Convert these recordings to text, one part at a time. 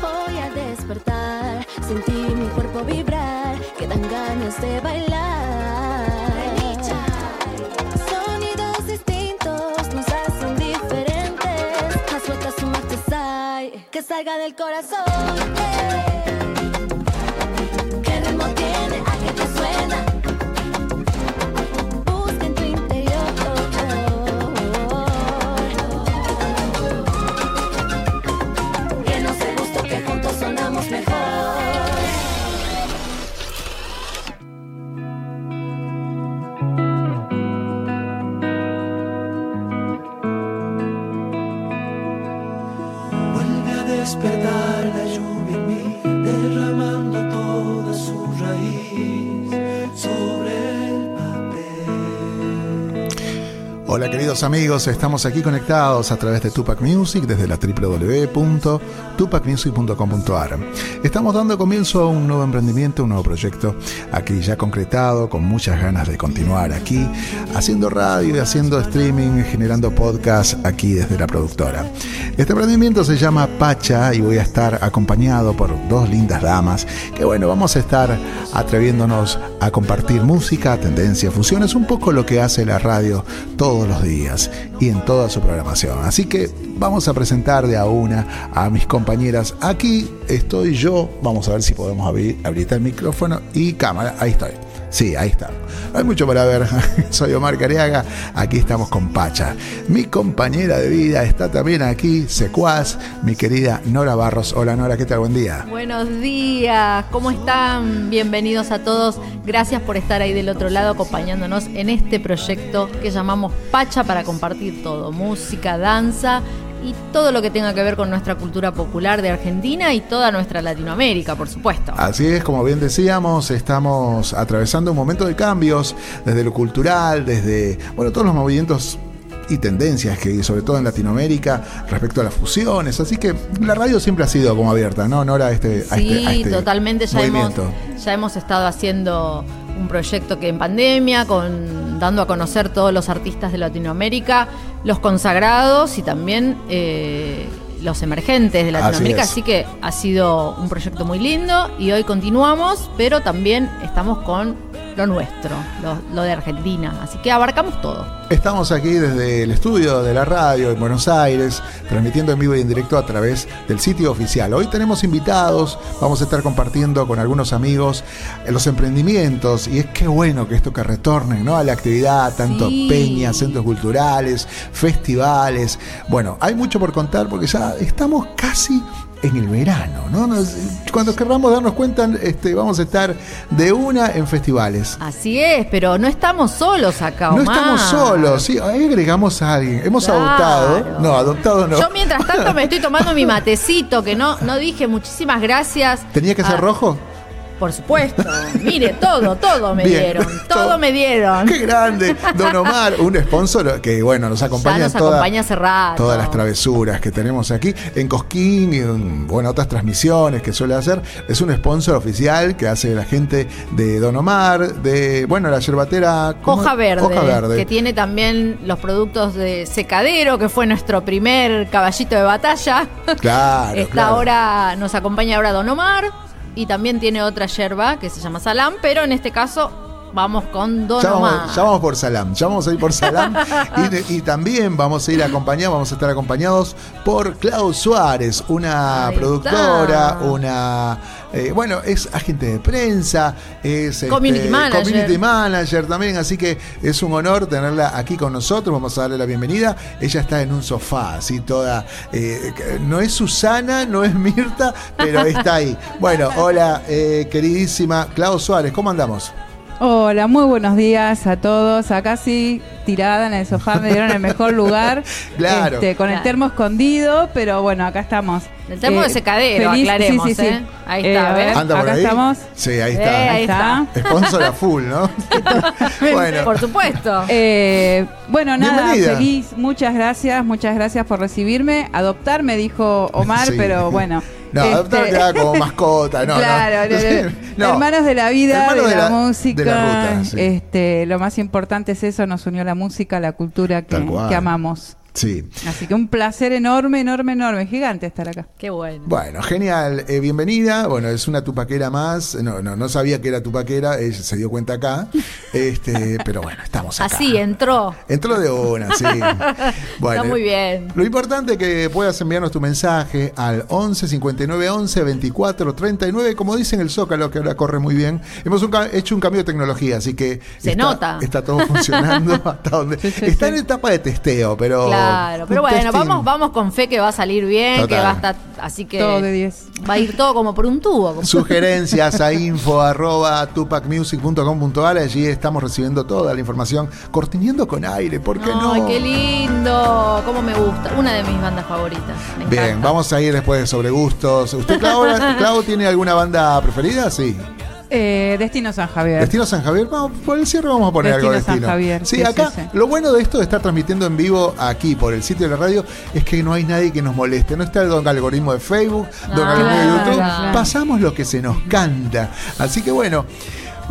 Voy a despertar, sentí mi cuerpo vibrar, que dan ganas de bailar. Sonidos distintos nos hacen diferentes. Sumaste sai, que salga del corazón. Queridos amigos, estamos aquí conectados a través de Tupac Music desde la www.tupacmusic.com.ar. Estamos dando comienzo a un nuevo emprendimiento, un nuevo proyecto aquí ya concretado, con muchas ganas de continuar aquí, haciendo radio haciendo streaming, generando podcast aquí desde la productora. Este emprendimiento se llama Pacha y voy a estar acompañado por dos lindas damas que bueno, vamos a estar atreviéndonos a compartir música, tendencia, fusiones, un poco lo que hace la radio todos los días y en toda su programación. Así que vamos a presentar de a una a mis compañeras. Aquí estoy yo, vamos a ver si podemos abrir, habilitar el micrófono y cámara, ahí estoy. Sí, ahí está. Hay mucho para ver. Soy Omar Cariaga. Aquí estamos con Pacha. Mi compañera de vida está también aquí, secuaz, mi querida Nora Barros. Hola Nora, ¿qué tal? Buen día. Buenos días, ¿cómo están? Bienvenidos a todos. Gracias por estar ahí del otro lado acompañándonos en este proyecto que llamamos Pacha para compartir todo, música, danza y todo lo que tenga que ver con nuestra cultura popular de Argentina y toda nuestra Latinoamérica, por supuesto. Así es, como bien decíamos, estamos atravesando un momento de cambios desde lo cultural, desde, bueno, todos los movimientos y tendencias que hay, sobre todo en Latinoamérica respecto a las fusiones. Así que la radio siempre ha sido como abierta, ¿no, Nora? A este, a Sí, este- a este totalmente. Ya hemos, ya hemos estado haciendo un proyecto que en pandemia, con, dando a conocer todos los artistas de Latinoamérica, los consagrados y también eh, los emergentes de Latinoamérica. Así, que ha sido un proyecto muy lindo y hoy continuamos, pero también estamos con lo nuestro, lo, lo de Argentina. Así que abarcamos todo. Estamos aquí desde el estudio de la radio en Buenos Aires, transmitiendo en vivo y en directo a través del sitio oficial. Hoy tenemos invitados, vamos a estar compartiendo con algunos amigos los emprendimientos y es que bueno que esto que retornen ¿no? a la actividad, tanto Sí. peñas, centros culturales, festivales. Bueno, hay mucho por contar porque ya estamos casi en el verano, ¿no? Nos- cuando querramos darnos cuenta, este, vamos a estar de una en festivales. Así es, pero no estamos solos acá, No Omar. estamos solos, sí, ahí agregamos a alguien. Hemos Claro. adoptado. No, adoptado no. Yo mientras tanto me estoy tomando mi matecito, que no, no dije muchísimas gracias. ¿Tenía que ser Ah, rojo? Por supuesto. Mire, todo, todo me Bien. dieron. Todo, Todo. me dieron. ¡Qué grande! Don Omar, un sponsor que, bueno, nos acompaña Ya nos toda- acompaña hace rato. todas las travesuras que tenemos aquí en Cosquín y en bueno, otras transmisiones que suele hacer. Es un sponsor oficial que hace la gente de Don Omar, de, bueno, la yerbatera... ¿cómo? Hoja verde, Hoja verde. que tiene también los productos de Secadero, que fue nuestro primer caballito de batalla. Claro, Está claro. ahora, nos acompaña ahora Don Omar y también tiene otra yerba que se llama Salam, pero en este caso vamos con Don Ya vamos, ya vamos por Salam, ya vamos a ir por Salam y, también vamos a ir acompañados, vamos a estar acompañados por Clau Suárez, una Ahí productora, está. una, eh, bueno, es agente de prensa, es este, Community manager. community manager también, así que es un honor tenerla aquí con nosotros, vamos a darle la bienvenida. Ella está en un sofá, así toda, eh, no es Susana, no es Mirta, pero está ahí. Bueno, hola, eh, queridísima Clau Suárez, ¿cómo andamos? Hola, muy buenos días a todos. Acá sí, tirada en el sofá, me dieron el mejor lugar. Claro. Este, con el termo escondido, pero bueno, acá estamos. El termo de secadero, aclaremos, sí, sí, sí. ¿eh? Ahí está, a ¿ves? ver, ¿Anda por acá ahí? estamos. Sí, ahí Eh, está. ahí está. Sponsor a full, ¿no? bueno, Por supuesto. Eh, bueno, nada, Bienvenida. feliz. Muchas gracias, muchas gracias por recibirme. Adoptar, me dijo Omar, Sí. pero bueno. No, este, adoptar como mascota, no, claro, no. no, no. No. hermanos de la vida, de, la, música. de la ruta, sí. este, lo más importante es eso, nos unió la música, la cultura que amamos. Sí. Así que un placer enorme, enorme, enorme, gigante estar acá. Qué bueno. Bueno, genial. Eh, bienvenida. Bueno, es una tupaquera más. No, no, no sabía que era tupaquera. Ella se dio cuenta acá. Este, pero bueno, estamos acá. Así entró. Entró de una, sí. Bueno, Está muy bien. Lo importante es que puedas enviarnos tu mensaje al 11 59 11 24 39. Como dicen el Zócalo, que ahora corre muy bien. Hemos un ca- hecho un cambio de tecnología, así que. Se está, nota. Está todo funcionando hasta donde. Sí, sí, está sí. en etapa de testeo, pero. Claro, pero un bueno, testing. vamos, vamos con fe que va a salir bien, Total. que va a estar, así que Todo de 10. va a ir todo como por un tubo. como- Sugerencias a info arroba tupacmusic.com.ar Allí estamos recibiendo toda la información. Cortineando con aire, ¿por qué no? Ay, qué lindo, cómo me gusta, una de mis bandas favoritas. me Bien, encanta. vamos a ir después de sobre gustos. ¿Usted, Clau, Clau, tiene alguna banda preferida? Sí. Eh, Destino San Javier. Destino San Javier, vamos, por el cierre vamos a poner algo de Destino San destino. Javier, Sí, sí, acá sí, sí. lo bueno de esto de estar transmitiendo en vivo aquí por el sitio de la radio es que no hay nadie que nos moleste. No está el don algoritmo de Facebook, don Ah, algoritmo de YouTube. claro. Pasamos lo que se nos canta. Así que bueno.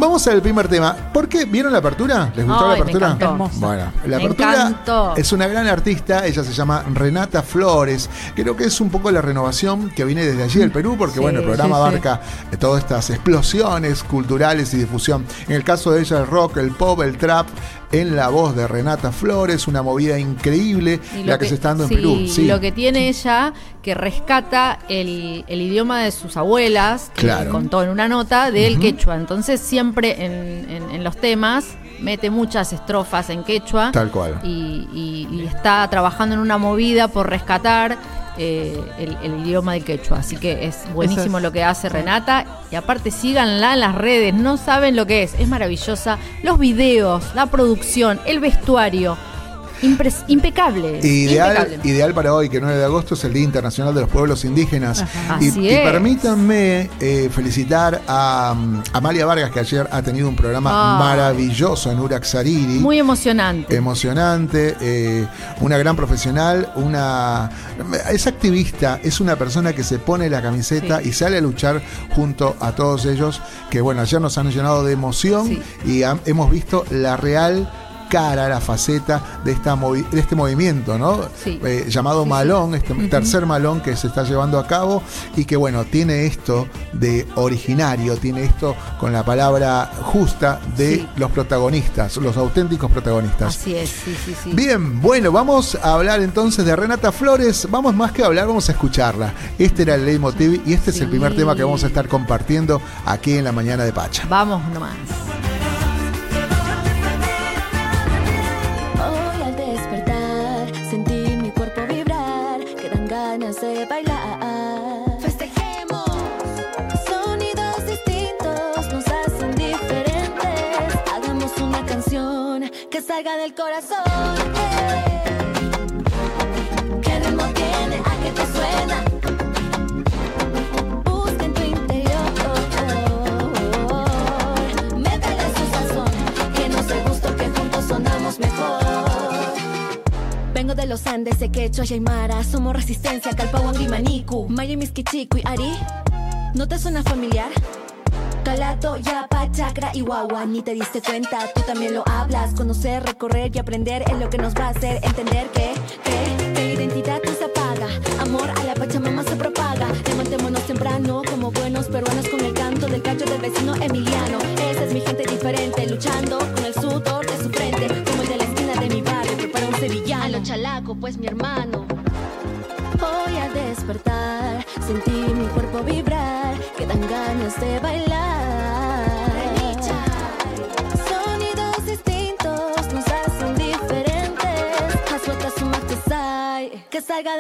Vamos al primer tema. ¿Por qué? ¿Vieron la apertura? ¿Les gustó la me apertura? encantó. Hermosa. Bueno, la Me apertura encantó. es una gran artista. Ella se llama Renata Flores. Creo que es un poco la renovación que viene desde allí del Perú, porque Sí, bueno, el programa sí, abarca eh, todas estas explosiones culturales y difusión. En el caso de ella, el rock, el pop, el trap, en la voz de Renata Flores, una movida increíble, la lo que, se está dando en Perú. Sí. lo que tiene ella, que rescata el, el idioma de sus abuelas, que Claro. contó en una nota, del quechua. Entonces siempre en, en- en los temas mete muchas estrofas en quechua. Tal cual. Y, y- y está trabajando en una movida por rescatar eh, el, el idioma del quechua. Así que es buenísimo es. lo que hace Renata. Y aparte síganla en las redes, no saben lo que es. Es maravillosa. Los videos, la producción, el vestuario. Impres- impecable. Ideal, impecable. ideal para hoy, que 9 de agosto es el Día Internacional de los Pueblos Indígenas. Ajá. Y, y permítanme eh, felicitar a um, Amalia Vargas, que ayer ha tenido un programa maravilloso en Uraxariri. Muy emocionante. emocionante, eh, una gran profesional, una es activista, es una persona que se pone la camiseta Sí. y sale a luchar junto a todos ellos, que bueno, ayer nos han llenado de emoción Sí. y hemos visto la real cara, la faceta de, esta movi- de este movimiento, ¿no? Sí. Eh, llamado Sí. Malón, este tercer Malón que se está llevando a cabo y que bueno, tiene esto de originario, tiene esto con la palabra justa de Sí. los protagonistas, los auténticos protagonistas. Así es, sí, sí, sí. Bien, bueno, vamos a hablar entonces de Renata Flores. Vamos más que hablar, vamos a escucharla. Este era el leitmotiv y este es el primer tema que vamos a estar compartiendo aquí en la mañana de Pacha. Vamos nomás. Bailar. Festejemos. Sonidos distintos nos hacen diferentes. Hagamos una canción que salga del corazón. eh. ¿Qué ritmo tiene? ¿A qué te suena? Mejor. Vengo de los Andes, de Quechua y Aymara. Somos resistencia, Calpahuangui, Maniku. Maya, Miskichiku y Ari. ¿No te suena familiar? Calato, Yapa, Chakra y Guagua, ni te diste cuenta, tú también lo hablas. Conocer, recorrer y aprender es lo que nos va a hacer entender que, que, que identidad no se apaga. Amor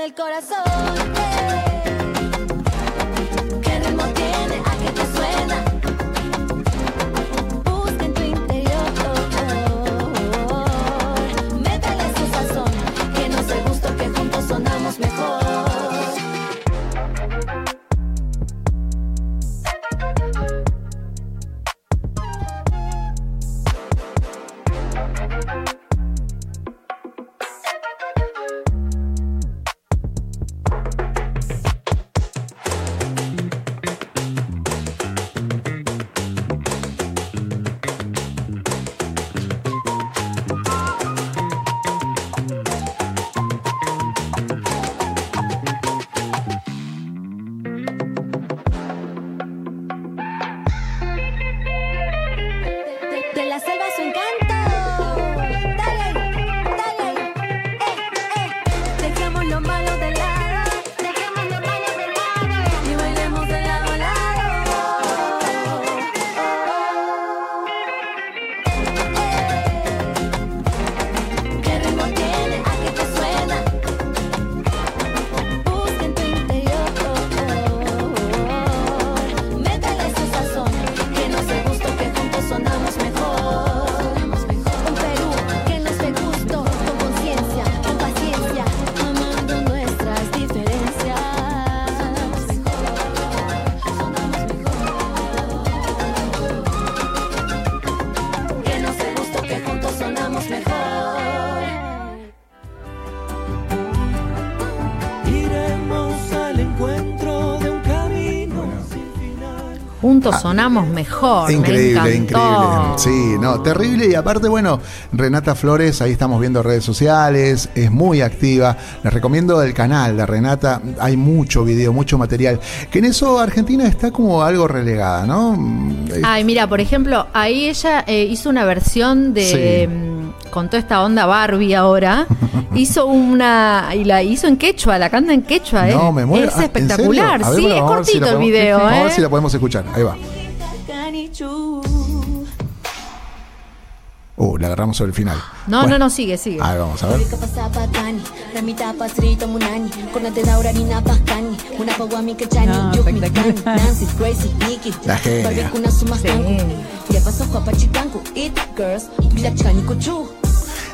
del corazón. Juntos sonamos mejor. me Increíble, increíble. Sí, no, terrible. Y aparte, bueno, Renata Flores, ahí estamos viendo redes sociales, es muy activa. Les recomiendo el canal de Renata, hay mucho video, mucho material. Que en eso Argentina está como algo relegada, ¿no? Ay, mira, por ejemplo, ahí ella eh, hizo una versión de. Sí. Con toda esta onda Barbie ahora. hizo una. Y la hizo en quechua, la canta en quechua, ¿eh? No, me muero. Es Ah, ¿en espectacular. A ver, sí, bueno, es a ver si cortito el podemos- video, Vamos a ¿eh? ver si la podemos escuchar. Ahí va. Uh, la agarramos sobre el final. No, Bueno, no, no, sigue, sigue. Ahí vamos a ver. No. La genia.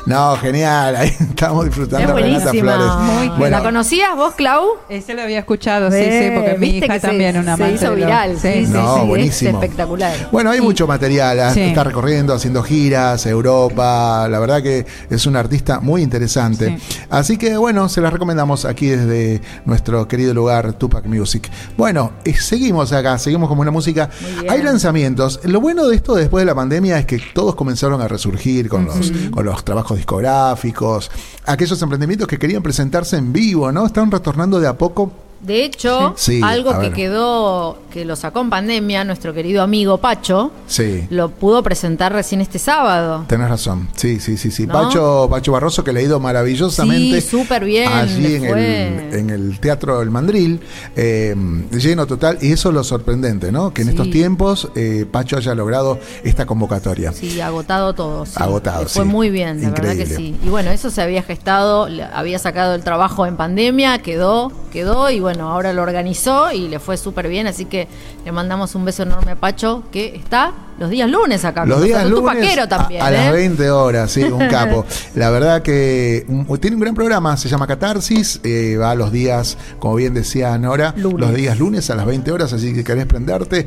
No, genial. Ahí estamos disfrutando Es de Renata. Flores. Muy Bueno, ¿La conocías vos, Clau? Ese lo había escuchado, sí, sí, porque mi Viste hija que se- también una se hizo viral. Sí, sí, No, sí, es buenísimo. espectacular. Bueno, hay mucho material, Sí. está recorriendo, haciendo giras, Europa, la verdad que es un artista muy interesante. Así que bueno, se las recomendamos aquí desde nuestro querido lugar Tupac Music. Bueno, eh, seguimos acá, seguimos con una música. Hay lanzamientos. Lo bueno de esto después de la pandemia es que todos comenzaron a resurgir con los, con los trabajos discográficos, aquellos emprendimientos que querían presentarse en vivo, ¿no? Están retornando de a poco. De hecho, Sí. Algo que quedó, que lo sacó en pandemia, nuestro querido amigo Pacho, Sí. lo pudo presentar recién este sábado. Tenés razón, sí, sí, sí, sí. ¿No? Pacho, Pacho Barroso que le ha ido maravillosamente. Sí, súper bien, Allí en el, en el Teatro del Mandril, eh, lleno total. Y eso es lo sorprendente, ¿no? Que en Sí. estos tiempos eh, Pacho haya logrado esta convocatoria. Sí, agotado todo. sí. Agotado, Le Fue muy bien, de verdad que Increíble. sí. Y bueno, eso se había gestado, había sacado el trabajo en pandemia, quedó, quedó y bueno, ahora lo organizó y le fue súper bien, así que le mandamos un beso enorme a Pacho, que está los días lunes acá. Los días lunes Tupaquero a- también, a, ¿eh? las 20 horas, sí, un capo. La verdad que tiene un gran programa, se llama Catarsis, eh, va los días, como bien decía Nora, Lunes. los días lunes a las 20 horas, así que querés prenderte.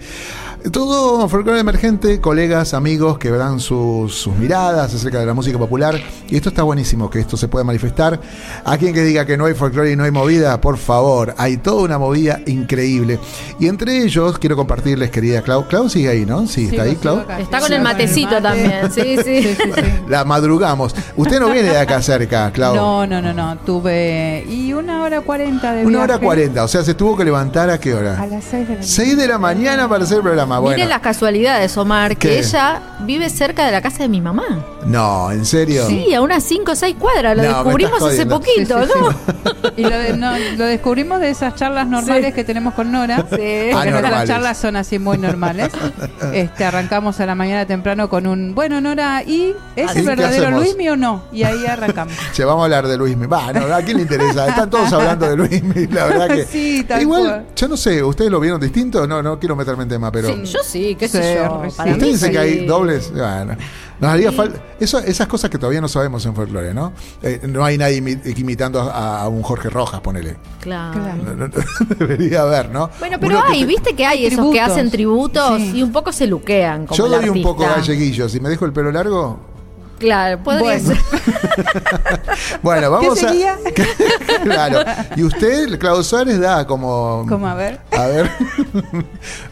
Todo folclore emergente, colegas, amigos que dan sus, sus miradas acerca de la música popular. Y esto está buenísimo, que esto se pueda manifestar. A quien que diga que no hay folclore y no hay movida, por favor, hay toda una movida increíble. Y entre ellos, quiero compartirles, querida Clau. Clau sigue ahí, ¿no? Sí, está Sigo, ahí, Clau. Está con el matecito mate. también, sí, sí. Sí, sí, sí. La madrugamos. Usted no viene de acá cerca, Clau. No, no, no, no. Tuve. Y una hora cuarenta de Una hora cuarenta, o sea, se tuvo que levantar a qué A hora? las seis de la mañana. 6 de la mañana para hacer el programa. Bueno. Miren las casualidades, Omar, que ella vive cerca de la casa de mi mamá. No, ¿en serio? Sí, a unas 5 o 6 cuadras, lo No, descubrimos hace poquito, Sí, sí, ¿no? sí. Y lo, de- no, lo descubrimos de esas charlas normales Sí. que tenemos con Nora. Sí. Porque Ah, charlas son así muy normales. Este, arrancamos a la mañana temprano con un bueno Nora, ¿y es ¿Y qué verdadero? Luismi o no? Y ahí arrancamos. Che, vamos a hablar de Luismi. Va, no, ¿a quién le interesa? Están todos hablando de Luismi, la verdad que. Sí, tal Igual, cual. yo no sé, ¿ustedes lo vieron distinto? No, no quiero meterme en tema, pero. Sí, yo sí, qué sé yo. Para ¿Usted mí dice sí. que hay dobles? Bueno, nos haría falta. Eso, esas cosas que todavía no sabemos en folclore, ¿no? Eh, no hay nadie imi- imitando a, a un Jorge Rojas, ponele. Claro. Claro. No, no, no, debería haber, ¿no? Bueno, pero Uno hay, te- viste que hay Hay esos que hacen tributos Sí. y un poco se luquean como Yo doy un poco galleguillo. Si me dejo el pelo largo, Claro, podría Bueno. ser. Bueno, vamos ¿Qué sería? a. claro. Y usted, Claudio Suárez, da como. ¿Cómo a ver? A ver.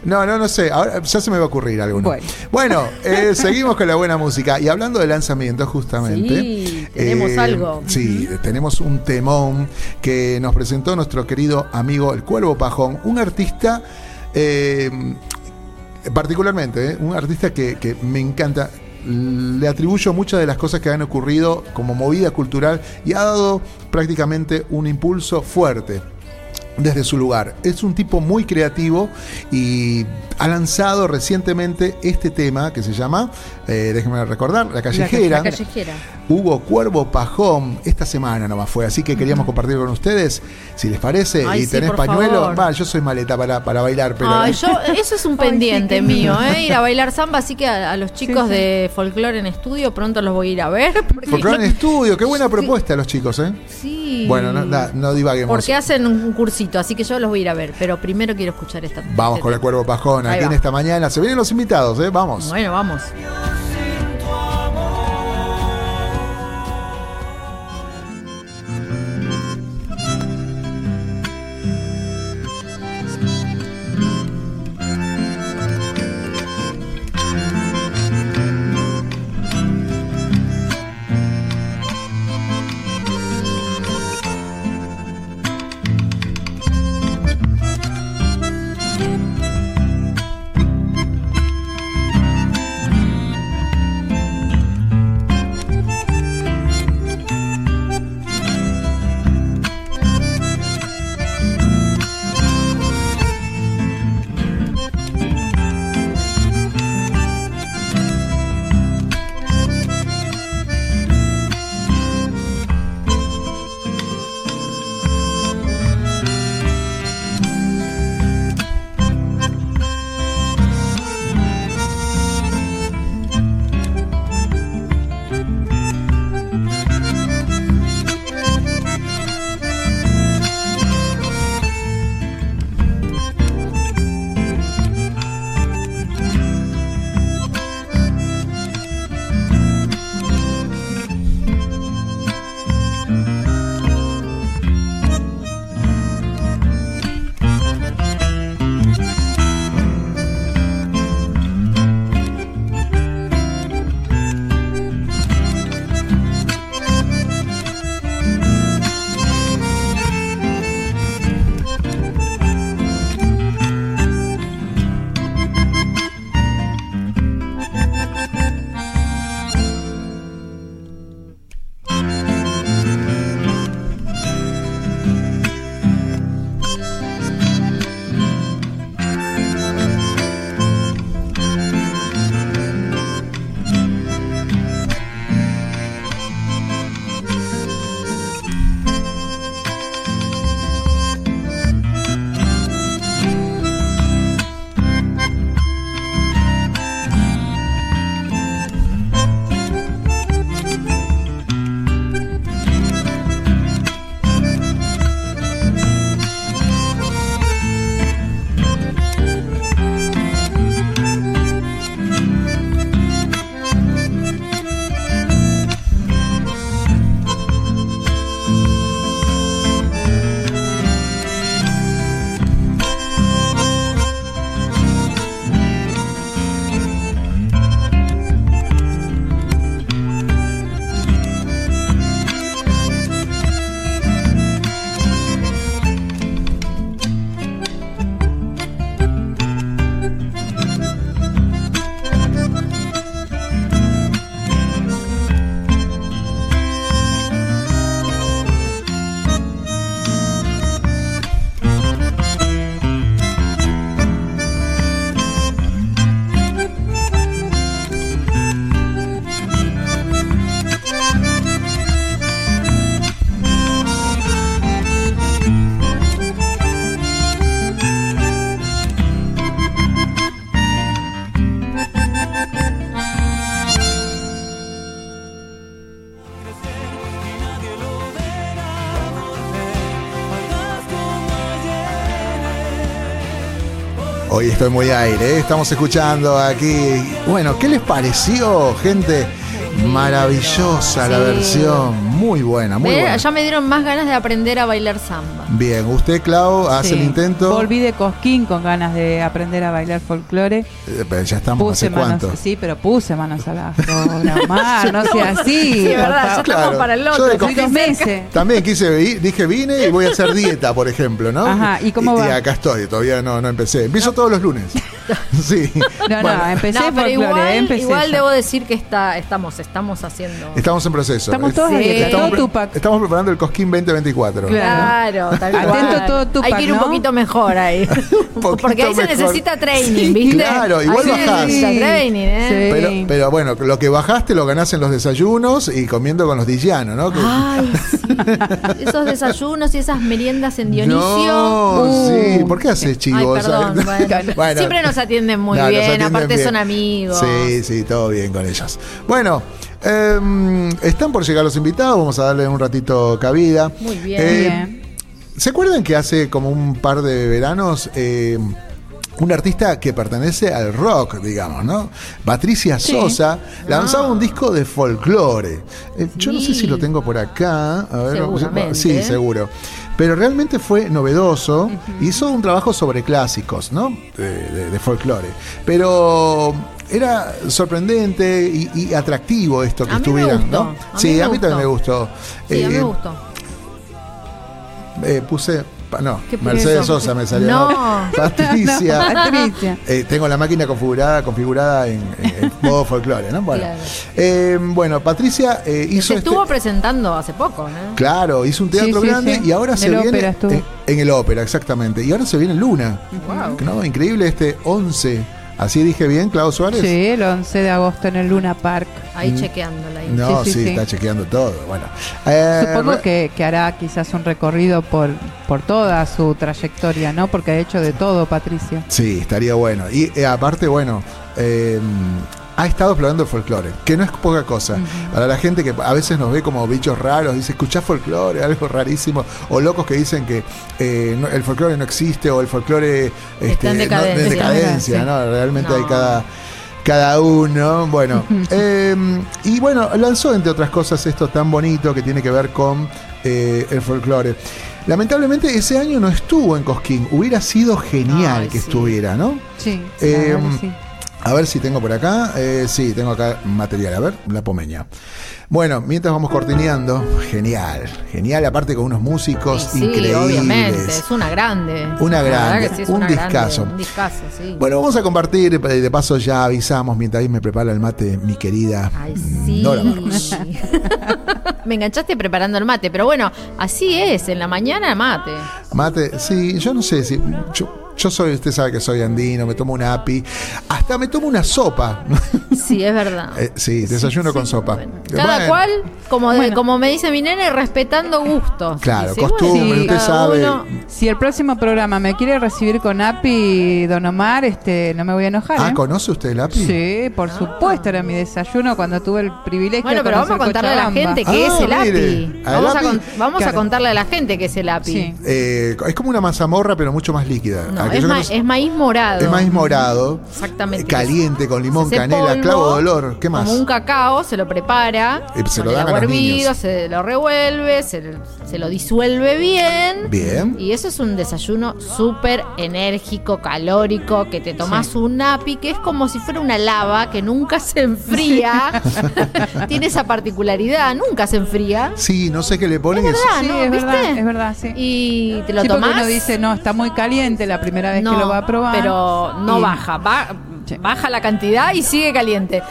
no, no, no sé. Ahora ya se me va a ocurrir alguno. Bueno. Bueno, eh, seguimos con la buena música. Y hablando de lanzamientos, justamente. eh, Sí, tenemos algo. Sí, tenemos un temón que nos presentó nuestro querido amigo El Cuervo Pajón, un artista. eh, particularmente, eh, un artista que, que me encanta. Le atribuyo muchas de las cosas que han ocurrido como movida cultural y ha dado prácticamente un impulso fuerte desde su lugar. Es un tipo muy creativo y ha lanzado recientemente este tema que se llama, eh, déjenme recordar, La Callejera. La callejera. Hubo Cuervo Pajón esta semana nomás fue, así que queríamos compartir con ustedes, si les parece, Ay, y sí, tenés pañuelo, va, yo soy maleta para, para bailar, pero Ay, yo, eso es un Ay, pendiente sí, mío. ¿eh? Ir a bailar samba, así que a, a los chicos sí. de folclore en estudio pronto los voy a ir a ver. Porque, Folclore en estudio, qué buena propuesta los chicos, ¿eh? Sí. Bueno, no, no, no divaguemos. Porque hacen un así que yo los voy a ir a ver. Pero primero quiero escuchar esta. Vamos este con el. Cuervo Pajón Ahí aquí en esta mañana. Se vienen los invitados, ¿eh? Vamos. Bueno, vamos. Hoy estoy muy aire, ¿eh? estamos escuchando aquí. Bueno, ¿qué les pareció, gente? Maravillosa la versión, muy buena, muy buena. Ya me dieron más ganas de aprender a bailar samba. Bien, usted, Clau, hace Sí. el intento. Volví de Cosquín con ganas de aprender a bailar folclore. Eh, pero ya estamos, Puse ¿hace manos, cuánto? sí, pero puse manos a la obra. Omar, no sea así. Sí, verdad, ya. Claro. estamos para el Yo otro. de Fui dos meses. También quise, dije vine y voy a hacer dieta, por ejemplo, ¿no? Ajá, ¿y cómo Y va? acá estoy, todavía no, no empecé. Empiezo todos los lunes. sí. No, Bueno, no, empecé No, pero folclore, igual, empecé igual debo decir que está, estamos, estamos haciendo. Estamos en proceso. Estamos todos Sí. ahí, Estamos, todo Tupac. estamos preparando el Cosquín 2024. Claro, tal Atento cual. todo Tupac, Hay que ir un ¿no? poquito mejor ahí. poquito Porque ahí se necesita training, Sí, ¿viste? claro, igual ahí se bajás. training, ¿eh? Sí. Pero, pero bueno, lo que bajaste lo ganás en los desayunos y comiendo con los dillanos, ¿no? Que- Ay, sí. Esos desayunos y esas meriendas en Dionisio. No, Uh. sí. ¿Por qué haces Ay, chivos? perdón, bueno. Bueno. Siempre nos atienden muy No, bien, atienden aparte bien. son amigos. Sí, sí, todo bien con ellos. Bueno, em, están por llegar los invitados, vamos a darle un ratito cabida. Muy bien. Eh. ¿Se acuerdan que hace como un par de veranos eh, un artista que pertenece al rock, digamos, ¿no? Patricia Sí. Sosa lanzaba Ah. un disco de folclore. Eh, yo no sé si lo tengo por acá. A ver. Sí, seguro. Pero realmente fue novedoso. Hizo un trabajo sobre clásicos, ¿no? De, de- de folclore. Pero era sorprendente y, y atractivo esto que estuvieran, ¿no? a sí, a mí también me gustó. gustó. Sí, a mí Eh, me gustó. eh, puse. No, ¿Qué Mercedes? Sosa me salió. No. Patricia. Patricia. Eh, tengo la máquina configurada, configurada en, modo folclore, ¿no? Bueno, Claro. Eh, bueno Patricia eh, hizo se este- estuvo presentando hace poco, ¿no? Claro, hizo un teatro Sí, sí, grande sí. y ahora En se el viene ópera estuvo. en, en el ópera, exactamente. Y ahora se viene Luna. Wow. ¿No? Increíble este 11. Así dije bien, Claudio Suárez. Sí, el 11 de agosto en el Luna Park. Ahí chequeándola. ahí. Mm. No, sí, Sí, sí, sí. está chequeando todo. Bueno, Eh, Supongo que, que hará quizás un recorrido por, por toda su trayectoria, ¿no? Porque ha hecho de todo, Patricia. Sí, estaría bueno. Y eh, aparte, bueno, eh, ha estado explorando el folclore, que no es poca cosa. Para la gente que a veces nos ve como bichos raros, dice, escuchá folclore, algo rarísimo, o locos que dicen que eh, no- el folclore no existe o el folclore este, en no- de decadencia, Sí. ¿no? Realmente No. hay cada cada uno, bueno, eh, y bueno, lanzó entre otras cosas esto tan bonito que tiene que ver con eh, el folclore. Lamentablemente ese año no estuvo en Cosquín, hubiera sido genial Ay, que sí. estuviera, ¿no? Sí, Eh, sí. A ver si tengo por acá. Eh, sí, tengo acá material. A ver, la pomeña. Bueno, mientras vamos cortineando, genial, genial, aparte con unos músicos sí, increíbles. obviamente, es una grande. Una grande, que sí, es un una grande, discazo. un discazo, sí. Bueno, vamos a compartir, eh, de paso ya avisamos, mientras ahí me prepara el mate, mi querida Ay, sí. Nora Marcos. Me enganchaste preparando el mate, pero bueno, así es, en la mañana mate. Mate, sí, yo no sé si. Yo, yo soy, usted sabe que soy andino, me tomo un api, hasta me tomo una sopa. Sí, es verdad. Eh, sí, desayuno Sí, con sopa. bueno. Cada Bueno, cual, como, de- Bueno. como me dice mi nene, respetando gustos. Claro, costumbre, usted sabe. uno- Si el próximo programa me quiere recibir con API, Don Omar, este, no me voy a enojar. Ah, ¿eh? ¿conoce usted el api? Sí, por supuesto, era mi desayuno cuando tuve el privilegio Bueno, de pero vamos a contarle a la gente qué Ah, es el mire, API. ¿al Vamos, a, API? con- vamos a Claro. contarle a la gente qué es el API. Sí. Eh, es como una mazamorra, pero mucho más líquida. No, Es, que ma- no se- es maíz morado. es maíz morado, Exactamente. eh, caliente, con limón, Se canela, polvo, clavo de olor. ¿Qué más? Como un cacao, se lo prepara. Y se lo dan a los hervido, niños. se lo revuelve, se, se lo disuelve bien. Bien. Y eso es un desayuno súper enérgico, calórico, que te tomas un api, que es como si fuera una lava que nunca se enfría. Tiene esa particularidad, nunca se enfría. Sí, no sé qué le ponen. Es eso. verdad. Sí, no, es ¿viste? verdad, es verdad, sí. Y te lo Sí, tomas. uno dice, no, está muy caliente la primera vez que lo va a probar. Pero no Y- baja, ba- Sí. baja la cantidad y sigue caliente.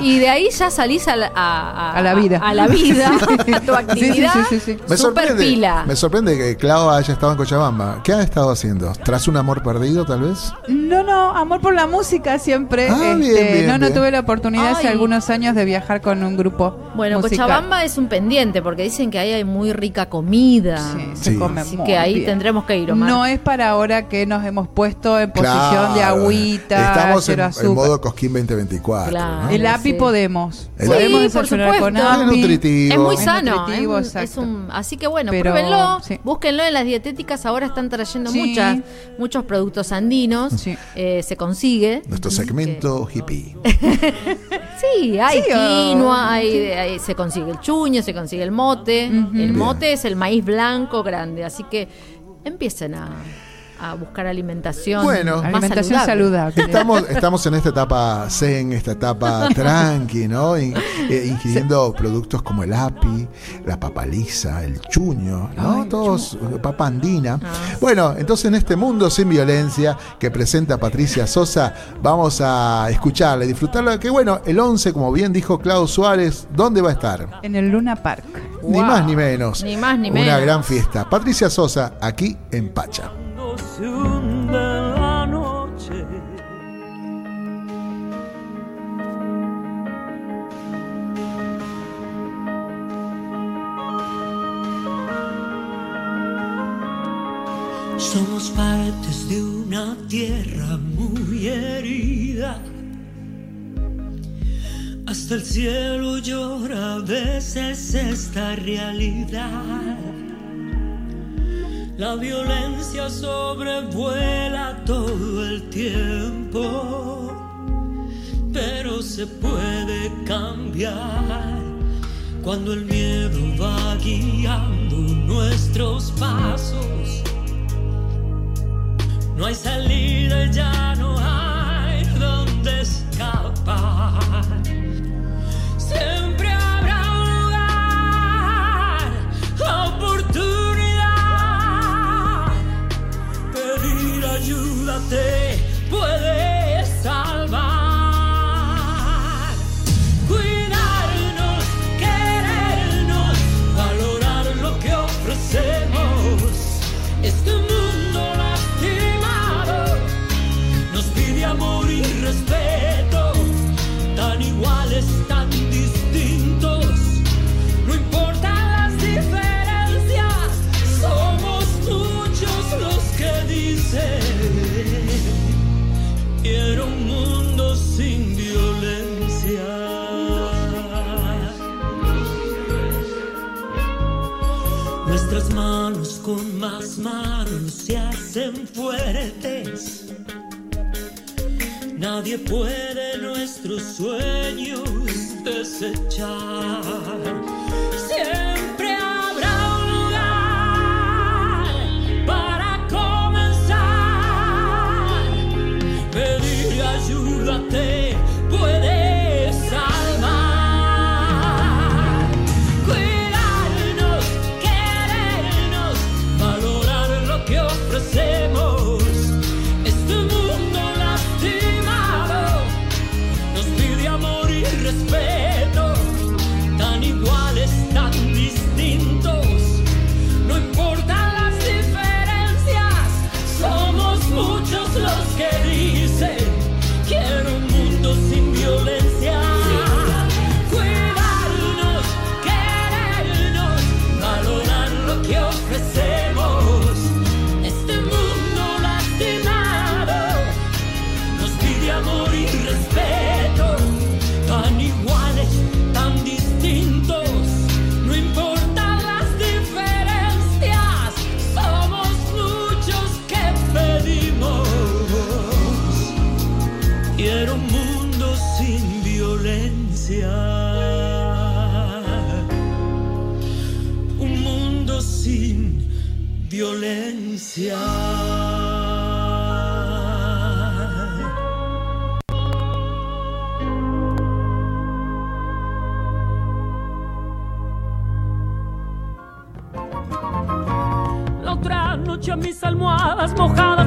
Y de ahí ya salís a la, a, A la vida. A, la vida, a tu actividad. Sí, sí, sí, sí, sí. Me Super sorprende, pila. me sorprende que Clau haya estado en Cochabamba. ¿Qué ha estado haciendo? ¿Tras un amor perdido, tal vez? No, no, amor por la música siempre. Ah, Este, bien, bien, no, no bien. tuve la oportunidad hace algunos años de viajar con un grupo. Bueno, musical. Cochabamba es un pendiente porque dicen que ahí hay muy rica comida. Sí, se Sí. come Así muy que ahí bien. tendremos que ir, Omar. No es para ahora que nos hemos puesto en posición Claro. de agüita. Estamos en azúcar. en modo Cosquín 2024. Claro. ¿no? El API Sí. podemos. El podemos desayunar con supuesto. Es API. nutritivo. Es muy Es sano. nutritivo, es un- es exacto. un- así que bueno, Pero, pruébenlo. sí. Búsquenlo en las dietéticas. Ahora están trayendo Sí. muchas, muchos productos andinos. Sí. Eh, se consigue. Nuestro segmento hippie. Sí, hay quinoa, hay, hay- se consigue el chuño, se consigue el mote. El mote es el maíz blanco grande, así que empiecen a, a buscar alimentación. Bueno. más Alimentación saludable. Estamos, estamos en esta etapa zen, esta etapa tranqui, ¿no? In- eh, ingiriendo productos como el api, la papa lisa, el chuño, ¿no? Todos, papa andina. Bueno, entonces en este mundo sin violencia que presenta Patricia Sosa, vamos a escucharla y disfrutarla. Que bueno, el 11, como bien dijo Klaus Suárez, ¿dónde va a estar? En el Luna Park. Ni Wow. más ni menos. Ni más ni Una menos. gran fiesta. Patricia Sosa, aquí en Pacha. Se hunde la noche. Somos partes de una tierra muy herida. Hasta el cielo llora a veces esta realidad. La violencia sobrevuela todo el tiempo, pero se puede cambiar cuando el miedo va guiando nuestros pasos. No hay salida, ya no hay donde escapar. someday manos se hacen fuertes. Nadie puede nuestros sueños desechar.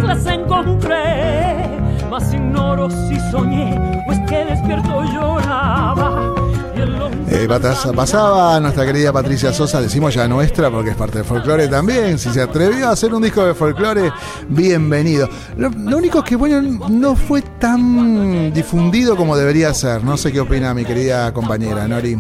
Mojadas las encontré, mas ignoro si soñé o es que despierto lloraba. Eh, pasaba nuestra querida Patricia Sosa, decimos ya nuestra porque es parte del folclore también. Si se atrevió a hacer un disco de folclore, bienvenido. Lo, lo único es que, bueno, no fue tan difundido como debería ser. No sé qué opina mi querida compañera Nori.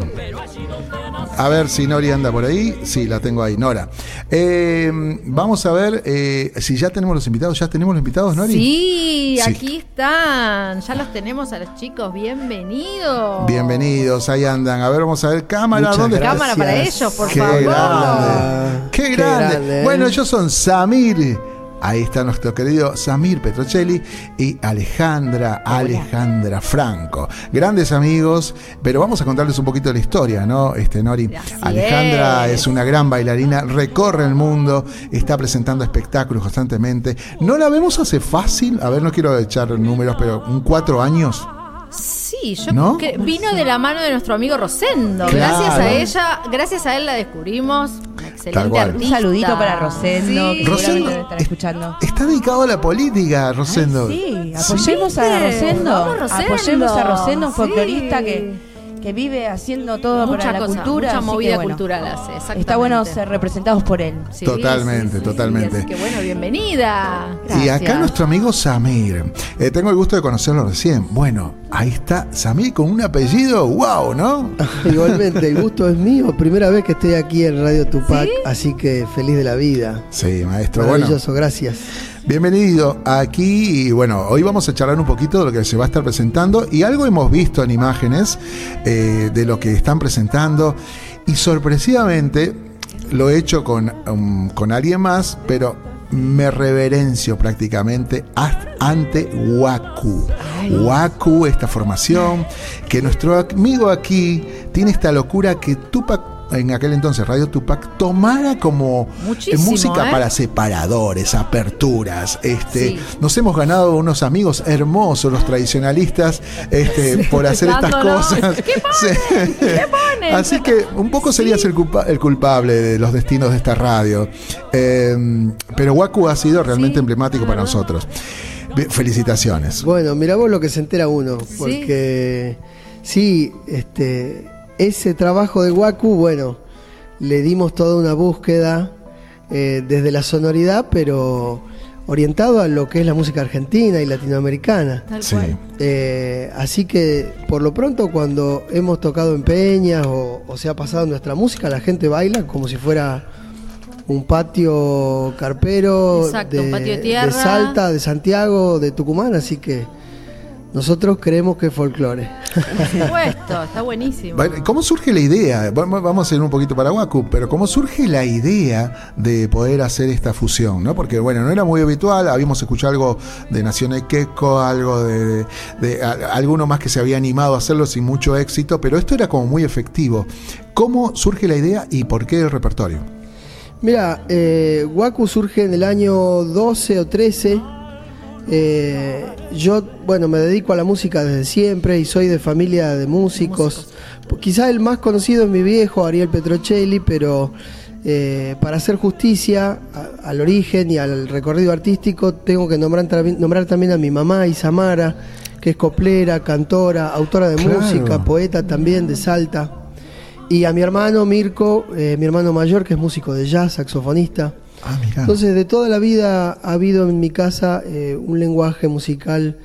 A ver si Nori anda por ahí. Sí, la tengo ahí, Nora. Eh, vamos a ver eh, si ya tenemos los invitados. ¿Ya tenemos los invitados, Nori? Sí, Sí. aquí están. Ya los tenemos a los chicos. Bienvenidos. Bienvenidos, ahí andan. A ver, vamos a ver. Cámara, Muchas ¿dónde gracias. Cámara para ellos, por Qué favor. grande. Qué Qué grande. grande. Bueno, ellos son Samir. Ahí está nuestro querido Samir Petrocelli y Alejandra, Alejandra Franco. Grandes amigos, pero vamos a contarles un poquito de la historia, ¿no? Este Nori. Así Alejandra es. es una gran bailarina, recorre el mundo, está presentando espectáculos constantemente. No la vemos hace fácil, a ver, no quiero echar números, pero un cuatro años. Sí, yo ¿No? que vino de la mano de nuestro amigo Rosendo. Claro. Gracias a ella, gracias a él la descubrimos. Excelente. Un saludito para Rosendo, Sí. que Rosendo, escuchando. Está dedicado a la política, Rosendo. Sí, apoyemos a. Rosendo. Vamos, Rosendo. Apoyemos a Rosendo, un Sí. folclorista que, que vive haciendo todo Mucha para la cosa, cultura. mucha que, movida bueno, cultural hace. Está bueno ser representados por él. Sí, Totalmente, totalmente. Así que bueno, bienvenida. Y acá nuestro amigo Samir. Eh, tengo el gusto de conocerlo recién. Bueno, ahí está Samir con un apellido, wow, ¿no? Igualmente, el gusto es mío. Primera vez que estoy aquí en Radio Tupac, así que feliz de la vida. Sí, maestro. Bueno, Maravilloso, gracias. bienvenido aquí. Y bueno, hoy vamos a charlar un poquito de lo que se va a estar presentando. Y algo hemos visto en imágenes eh, de lo que están presentando. Y sorpresivamente lo he hecho con, um, con alguien más, pero me reverencio prácticamente ante Waku. Waku, esta formación, que nuestro amigo aquí tiene esta locura que Tupac, en aquel entonces Radio Tupac, tomara como eh, Muchísimo, música ¿eh? para separadores, aperturas. Este, Sí. Nos hemos ganado unos amigos hermosos, los tradicionalistas, este, por hacer estas cosas. ¿Qué ponen? Sí. ¿Qué ponen? Así que un poco serías el, culpa- el culpable de los destinos de esta radio. Eh, pero Waku ha sido realmente Sí, emblemático para nosotros. Felicitaciones. Bueno, mirá vos lo que se entera uno, porque sí, este, ese trabajo de Waku, bueno, le dimos toda una búsqueda eh, desde la sonoridad, pero orientado a lo que es la música argentina y latinoamericana. Tal Sí. cual. Eh, así que por lo pronto cuando hemos tocado en peñas o, o se ha pasado nuestra música, la gente baila como si fuera un patio carpero Exacto, un patio de tierra. Salta, de Santiago, de Tucumán, así que nosotros creemos que es folclore. Por supuesto, está buenísimo. ¿Cómo surge la idea? Vamos a ir un poquito para Waku, pero ¿cómo surge la idea de poder hacer esta fusión? ¿no? Porque, bueno, no era muy habitual, habíamos escuchado algo de Nación Queco, algo de, de- a- alguno más que se había animado a hacerlo sin mucho éxito, pero esto era como muy efectivo. ¿Cómo surge la idea y por qué el repertorio? Mira, eh, Waku surge en el año 12 o 13. Eh, yo, bueno, me dedico a la música desde siempre y soy de familia de músicos. Quizá el más conocido es mi viejo, Ariel Petrocelli, pero eh, para hacer justicia a- al origen y al recorrido artístico, tengo que nombrar, también- nombrar también a mi mamá, Isamara, que es coplera, cantora, autora de Claro. música, poeta también de Salta. Y a mi hermano Mirko, eh, mi hermano mayor, que es músico de jazz, saxofonista. Ah. Entonces, de toda la vida ha habido en mi casa eh, un lenguaje musical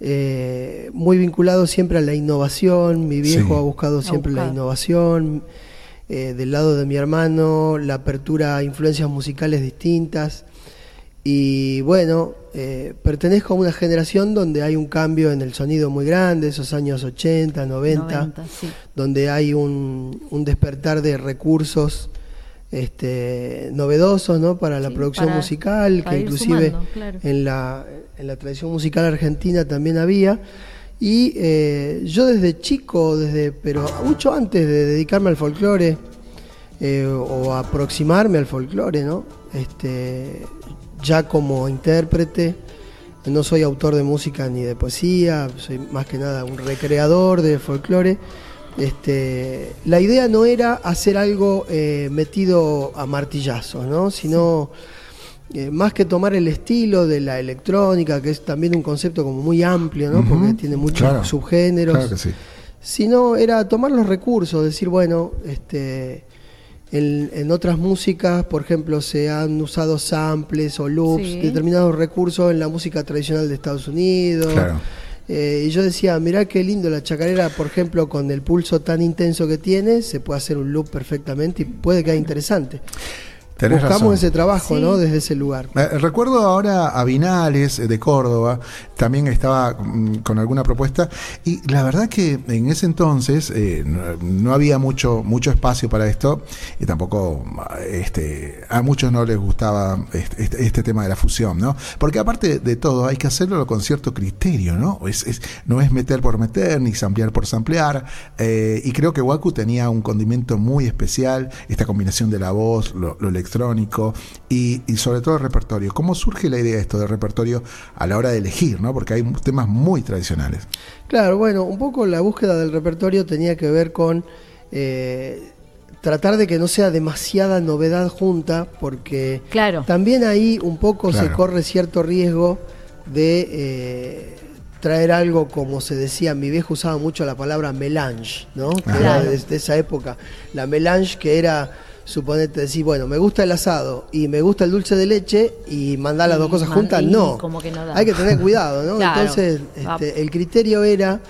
eh, muy vinculado siempre a la innovación. Mi viejo Sí. ha buscado siempre la buscado. innovación. eh, del lado de mi hermano, la apertura a influencias musicales distintas. Y bueno, eh, pertenezco a una generación donde hay un cambio en el sonido muy grande, esos años 80, 90 90, sí. donde hay un, un despertar de recursos este, novedosos ¿no? para la Sí, producción para- musical, para que inclusive sumando, claro. en, la, en la tradición musical argentina también había. Y eh, yo desde chico, desde pero mucho antes de dedicarme al folclore eh, o aproximarme al folclore, ¿no? este, ya como intérprete, no soy autor de música ni de poesía, soy más que nada un recreador de folclore. Este, la idea no era hacer algo eh, metido a martillazos, ¿no? sino eh, más que tomar el estilo de la electrónica, que es también un concepto como muy amplio, ¿no? porque tiene muchos claro, subgéneros, Claro que sí. sino era tomar los recursos, decir, bueno, este, en, en otras músicas, por ejemplo, se han usado samples o loops, Sí. determinados recursos en la música tradicional de Estados Unidos, Claro. Eh, y yo decía, mirá qué lindo la chacarera, por ejemplo, con el pulso tan intenso que tiene, se puede hacer un loop perfectamente y puede quedar interesante. Tenés Buscamos razón. ese trabajo, Sí. ¿no? Desde ese lugar. Eh, Recuerdo ahora a Vinales eh, de Córdoba, también estaba mm, con alguna propuesta y la verdad que en ese entonces eh, no, no había mucho mucho espacio para esto y tampoco este, a muchos no les gustaba este, este- este tema de la fusión, ¿no? Porque aparte de todo hay que hacerlo con cierto criterio, ¿no? Es, es- no es meter por meter ni samplear por samplear eh, y creo que Waku tenía un condimento muy especial, esta combinación de la voz, lo, lo electrónico y, y sobre todo el repertorio. ¿Cómo surge la idea de esto de repertorio a la hora de elegir, ¿no? Porque hay temas muy tradicionales. Claro, bueno, un poco la búsqueda del repertorio tenía que ver con eh, tratar de que no sea demasiada novedad junta, porque Claro. también ahí un poco se corre cierto riesgo de eh, traer algo como se decía, mi viejo usaba mucho la palabra melange, ¿no? Que era de, de esa época. La melange que era, suponete, decir, bueno, me gusta el asado y me gusta el dulce de leche y mandar las dos cosas juntas, no. como que no da. Hay que tener cuidado, ¿no? Claro. Entonces, este, el criterio era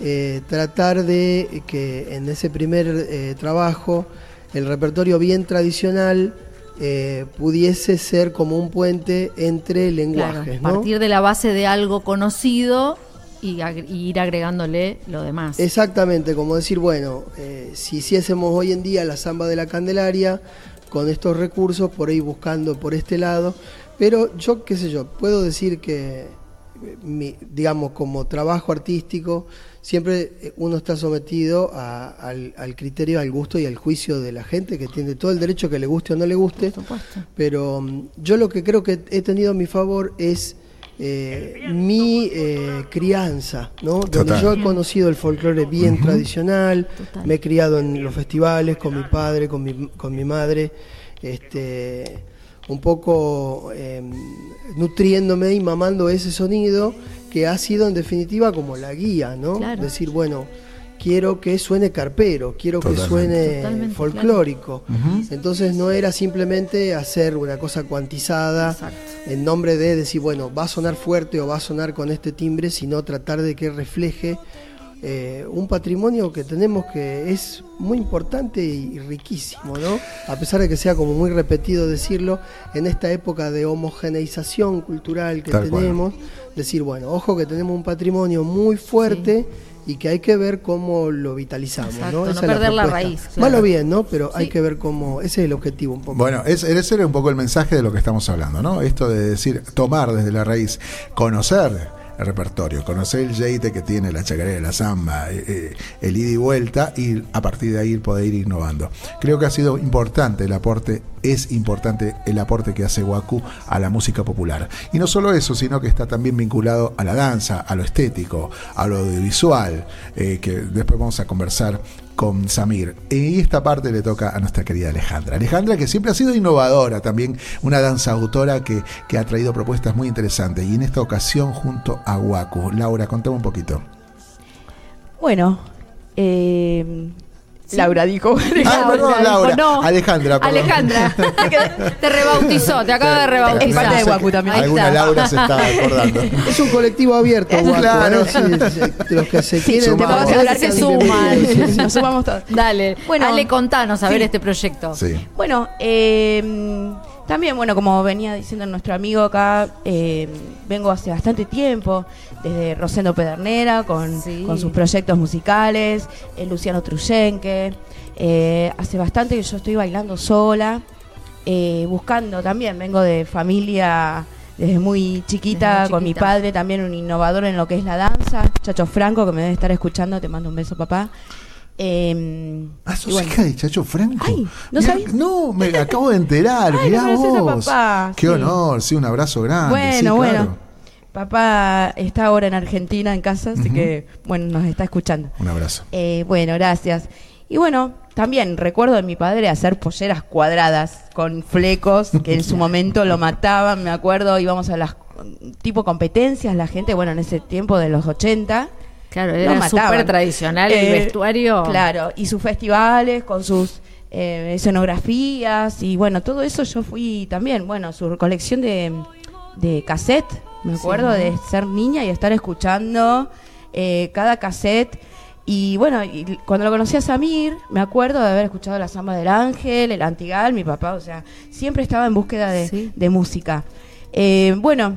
eh, tratar de que en ese primer eh, trabajo el repertorio bien tradicional eh, pudiese ser como un puente entre Claro, lenguajes, ¿no? partir de la base de algo conocido y, ir agregándole lo demás. Exactamente, como decir, bueno, eh, si hiciésemos hoy en día la samba de la Candelaria con estos recursos, por ahí buscando por este lado, pero yo, qué sé yo, puedo decir que, eh, mi- digamos, como trabajo artístico, siempre eh, uno está sometido a- al, al criterio, al gusto y al juicio de la gente, que tiene todo el derecho que le guste o no le guste, Por supuesto. pero mm, yo lo que creo que he tenido a mi favor es eh, mi eh, crianza, ¿no? Donde yo he conocido el folclore bien tradicional, Total. me he criado en los festivales con mi padre, con mi, con mi madre, este, un poco eh, nutriéndome y mamando ese sonido que ha sido en definitiva como la guía, ¿no? Claro. Decir, bueno, quiero que suene carpero, quiero que suene Totalmente, folclórico. Entonces no era simplemente hacer una cosa cuantizada Exacto. en nombre de decir, bueno, va a sonar fuerte o va a sonar con este timbre, sino tratar de que refleje eh, un patrimonio que tenemos que es muy importante y riquísimo, ¿no? A pesar de que sea como muy repetido decirlo, en esta época de homogeneización cultural que Tal cual. tenemos, decir, bueno, ojo que tenemos un patrimonio muy fuerte y que hay que ver cómo lo vitalizamos, Exacto, ¿no? no Esa perder la raíz, claro. Malo bien, ¿no? Pero hay que ver cómo, ese es el objetivo un poco. Bueno, es, ese era un poco el mensaje de lo que estamos hablando, ¿no? Esto de decir, tomar desde la raíz, conocer repertorio, conocer el jeite que tiene la chacarera, la samba, eh, eh, el ida y vuelta y a partir de ahí poder ir innovando. Creo que ha sido importante el aporte, es importante el aporte que hace Waku a la música popular. Y no solo eso, sino que está también vinculado a la danza, a lo estético, a lo audiovisual, eh, que después vamos a conversar con Samir. Y esta parte le toca a nuestra querida Alejandra. Alejandra que siempre ha sido innovadora, también una danza autora que, que ha traído propuestas muy interesantes. Y en esta ocasión junto a Waku. Laura, contame un poquito. Bueno, eh, Laura dijo. Ah, perdón, dijo, Laura. no. Alejandra, perdón. Alejandra, te rebautizó, te acaba de rebautizar. Es parte de también. Alguna. Laura se está acordando. Es un colectivo abierto, Claro. ¿eh? Sí, sí, los que se quieren. te que Se sí. suman. Sí, sí, Nos sumamos todos. Dale, Bueno, Ale, contanos a ver este proyecto. Sí. Bueno, eh, también, bueno, como venía diciendo nuestro amigo acá, eh, vengo hace bastante tiempo, desde Rosendo Pedernera, con, Sí. con sus proyectos musicales, eh, Luciano Truyenque. Eh, hace bastante que yo estoy bailando sola, eh, buscando también, vengo de familia desde muy chiquita, Desde muy con mi chiquita. padre también un innovador en lo que es la danza, Chacho Franco, que me debe estar escuchando, te mando un beso papá. Eh, Ah, sos y bueno, hija de Chacho Franco. Ay, ¿no Mirá? No, me acabo de enterar. Ay, Mirá vos. papá, Qué sí. honor, sí, un abrazo grande. Bueno, sí, claro. bueno. Papá está ahora en Argentina en casa, así que, bueno, nos está escuchando. Un abrazo. Eh, bueno, gracias. Y bueno, también recuerdo de mi padre hacer polleras cuadradas con flecos, que en su momento lo mataban, me acuerdo, íbamos a las tipo competencias, la gente, bueno, en ese tiempo de los 80. Claro, era súper tradicional el Eh, vestuario. Claro, y sus festivales con sus eh, escenografías y bueno, todo eso yo fui también, bueno, su colección de, de cassette, Me acuerdo Sí. de ser niña y estar escuchando eh, cada cassette. Y bueno, y cuando lo conocí a Samir, me acuerdo de haber escuchado la samba del ángel, el antigal, mi papá, o sea, siempre estaba en búsqueda de, Sí. de música. Eh, bueno,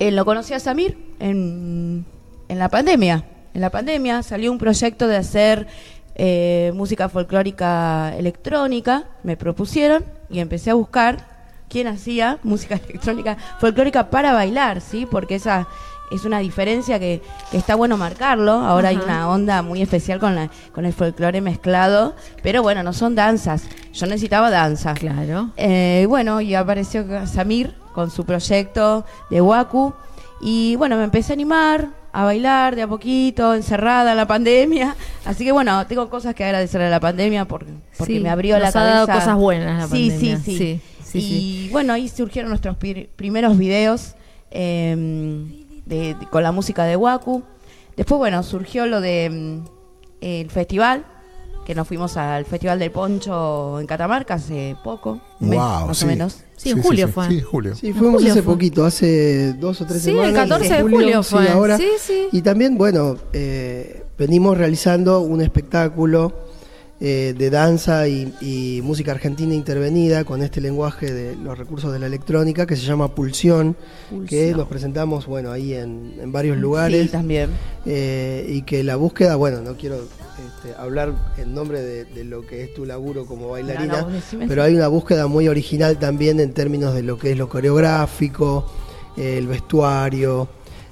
lo conocí a Samir en, en la pandemia. En la pandemia salió un proyecto de hacer eh, música folclórica electrónica, me propusieron y empecé a buscar quién hacía música electrónica folclórica para bailar, ¿sí? Porque esa es una diferencia que, que está bueno marcarlo. Ahora hay una onda muy especial con, la, con el folclore mezclado, pero bueno, no son danzas. Yo necesitaba danza. Claro. Eh, bueno, y apareció Samir con su proyecto de Waku. Y bueno, me empecé a animar, a bailar de a poquito, encerrada en la pandemia. Así que bueno, tengo cosas que agradecer a la pandemia porque, porque Sí, me abrió la nos ha cabeza. dado cosas buenas la sí, pandemia. Sí, sí, Sí, y bueno, ahí surgieron nuestros pir- primeros videos eh, de- de- con la música de Waku. Después, bueno, surgió lo de mm, el festival, que nos fuimos al Festival del Poncho en Catamarca hace poco, un mes, Wow, más sí. o menos. Sí, en julio fue. Sí, julio. Sí, fuimos julio hace fue. poquito, hace dos o tres Sí, el semanas. 14 de julio sí, fue. ahora. Sí, sí. Y también, bueno, eh, venimos realizando un espectáculo eh, de danza y, y música argentina intervenida con este lenguaje de los recursos de la electrónica que se llama Pulsión, que nos presentamos, bueno, ahí en, en varios lugares. Sí, también. Eh, y que la búsqueda, bueno, no quiero este, hablar en nombre de, de lo que es tu laburo como bailarina, No, no, pero hay una búsqueda muy original también en términos de lo que es lo coreográfico, el vestuario,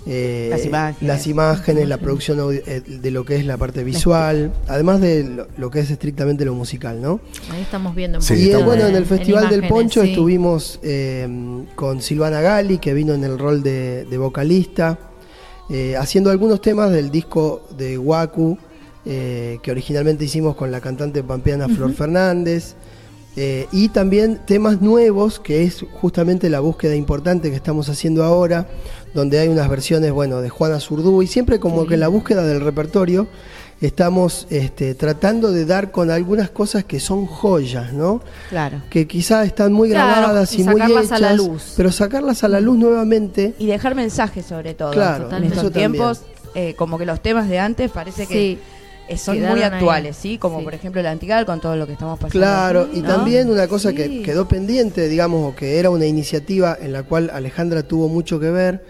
eh, Las imágenes. las imágenes, la producción eh, de lo que es la parte visual, además de lo, lo que es estrictamente lo musical, ¿no? Ahí estamos viendo un Sí, Y eh, está bueno, en el Festival del imágenes, Poncho sí. estuvimos eh, con Silvana Gali, que vino en el rol de, de vocalista, eh, haciendo algunos temas del disco de Waku, eh, que originalmente hicimos con la cantante pampeana Flor Fernández, eh, y también temas nuevos, que es justamente la búsqueda importante que estamos haciendo ahora, donde hay unas versiones, bueno, de Juana Zurduy, siempre como que en la búsqueda del repertorio estamos este, tratando de dar con algunas cosas que son joyas, ¿no? Claro. que quizás están muy Claro, grabadas y y, muy sacarlas hechas, a la luz. pero sacarlas a la luz nuevamente. Y dejar mensajes sobre todo. Claro, en estos tiempos, eh, como que los temas de antes parece que Sí. Eh, son muy ahí. actuales, ¿sí? Como Sí. por ejemplo el Antigal con todo lo que estamos pasando. Claro, y ¿no? también una cosa Sí. que quedó pendiente, digamos, o que era una iniciativa en la cual Alejandra tuvo mucho que ver,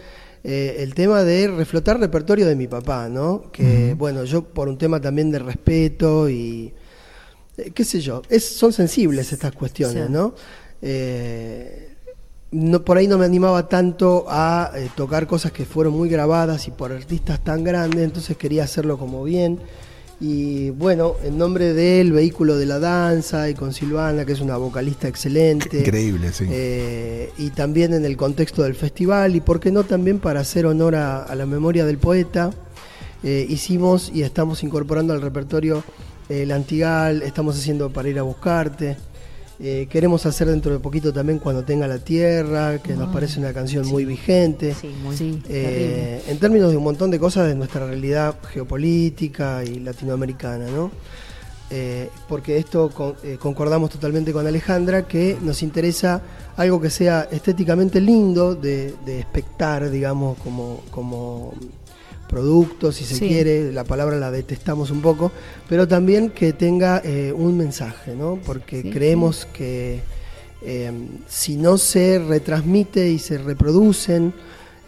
eh, el tema de reflotar repertorio de mi papá, ¿no? Que, bueno, yo por un tema también de respeto y, eh, qué sé yo, es, son sensibles estas cuestiones, Sí. ¿no? Eh, no, por ahí no me animaba tanto a eh, tocar cosas que fueron muy grabadas y por artistas tan grandes, entonces quería hacerlo como bien. Y bueno, en nombre del vehículo de la danza y con Silvana, que es una vocalista excelente. Increíble, sí. Eh, y también en el contexto del festival, y por qué no también para hacer honor a, a la memoria del poeta, eh, hicimos y estamos incorporando al repertorio el Antigal, estamos haciendo para ir a buscarte. Eh, queremos hacer dentro de poquito también cuando tenga la tierra, que nos parece una canción muy vigente. Sí, muy Sí, Eh, en términos de un montón de cosas de nuestra realidad geopolítica y latinoamericana, ¿no? Eh, porque esto con- eh, concordamos totalmente con Alejandra, que nos interesa algo que sea estéticamente lindo de, de espectar, digamos, como, como producto, si se Sí. quiere, la palabra la detestamos un poco, pero también que tenga eh, un mensaje, ¿no? Porque Sí, creemos que eh, si no se retransmite y se reproducen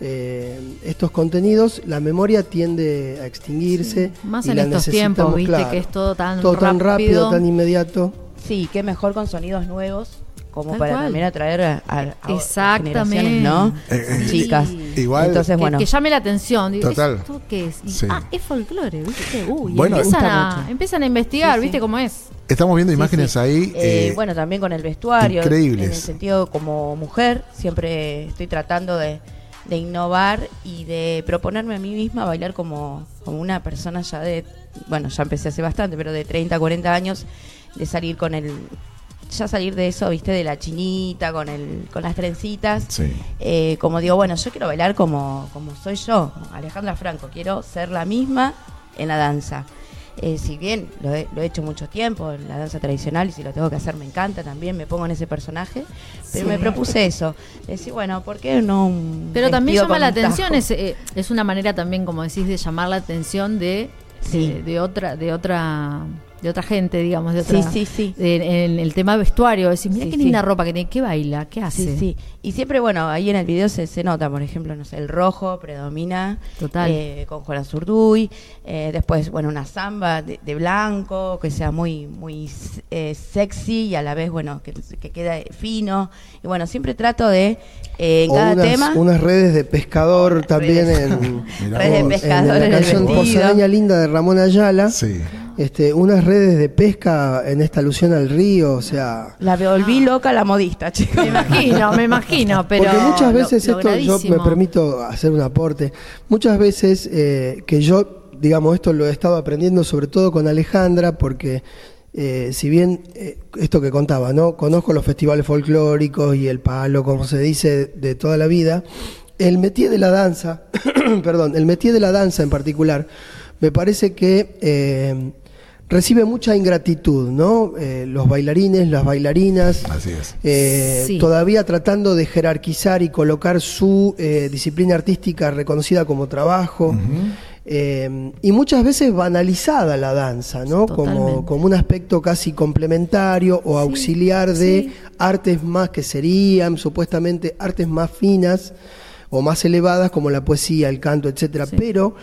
eh, estos contenidos, la memoria tiende a extinguirse. Más y en la estos tiempos, viste, claro, que es todo tan todo tan rápido. tan inmediato. Sí, qué mejor con sonidos nuevos, como Tal para cual. también atraer a, a- a Exactamente. ¿no? Eh, eh, Chicas. Igual- Entonces, que, bueno. que llame la atención. Digo, Total. ¿Esto qué es? Y, Sí. Ah, es folclore, ¿viste? Uy, Bueno, empiezan, a, empiezan a investigar, Sí, sí. ¿viste cómo es? Estamos viendo Sí, imágenes sí. ahí. Eh, eh, bueno, también con el vestuario. increíbles. En el sentido como mujer, siempre estoy tratando de, de innovar y de proponerme a mí misma bailar como, como una persona ya de, bueno, ya empecé hace bastante, pero de 30, 40 años, de salir con el, ya salir de eso, viste, de la chinita, con el, con las trencitas. sí. Eh, como digo, bueno, yo quiero bailar como, como soy yo, Alejandra Franco, quiero ser la misma en la danza. eh, si bien lo he, lo he hecho mucho tiempo en la danza tradicional y si lo tengo que hacer me encanta también, me pongo en ese personaje, pero me propuse eso, decir, bueno, ¿por qué no un Pero también llama la atención, es, eh, es una manera también, como decís, de llamar la atención de, Sí. de, de otra, de otra, de otra gente, digamos, de Sí, otra. sí, sí. de- en el tema vestuario, decís, mira Sí, qué sí. linda ropa que tiene, qué baila, qué hace. Sí, sí. Y siempre, bueno, ahí en el video se, se nota, por ejemplo, no sé, el rojo predomina Total. eh, con Juan Zurduy. eh, después, bueno, una samba de, de blanco, que sea muy muy eh, sexy y a la vez, bueno, que, que quede fino. Y bueno, siempre trato de, eh, en O cada unas, tema... unas redes de pescador también redes- en, redes de pescador en en la el canción Linda de Ramón Ayala. Sí. Este, unas redes de pesca en esta alusión al río, o sea, La volví loca la modista, chicos. Me imagino, me imagino, pero. Porque muchas lo- veces, esto yo me permito hacer un aporte, muchas veces eh, que yo, digamos, esto lo he estado aprendiendo sobre todo con Alejandra, porque eh, si bien eh, esto que contaba, ¿no? Conozco los festivales folclóricos y el palo, como se dice, de toda la vida, el métier de la danza, perdón, el métier de la danza en particular, me parece que... eh, Recibe mucha ingratitud, ¿no? Eh, los bailarines, las bailarinas, Así es. eh, Sí. todavía tratando de jerarquizar y colocar su eh, disciplina artística reconocida como trabajo. eh, y muchas veces banalizada la danza, ¿no? Como, como un aspecto casi complementario o auxiliar de sí. artes más que serían supuestamente artes más finas o más elevadas como la poesía, el canto, etcétera. Sí. Pero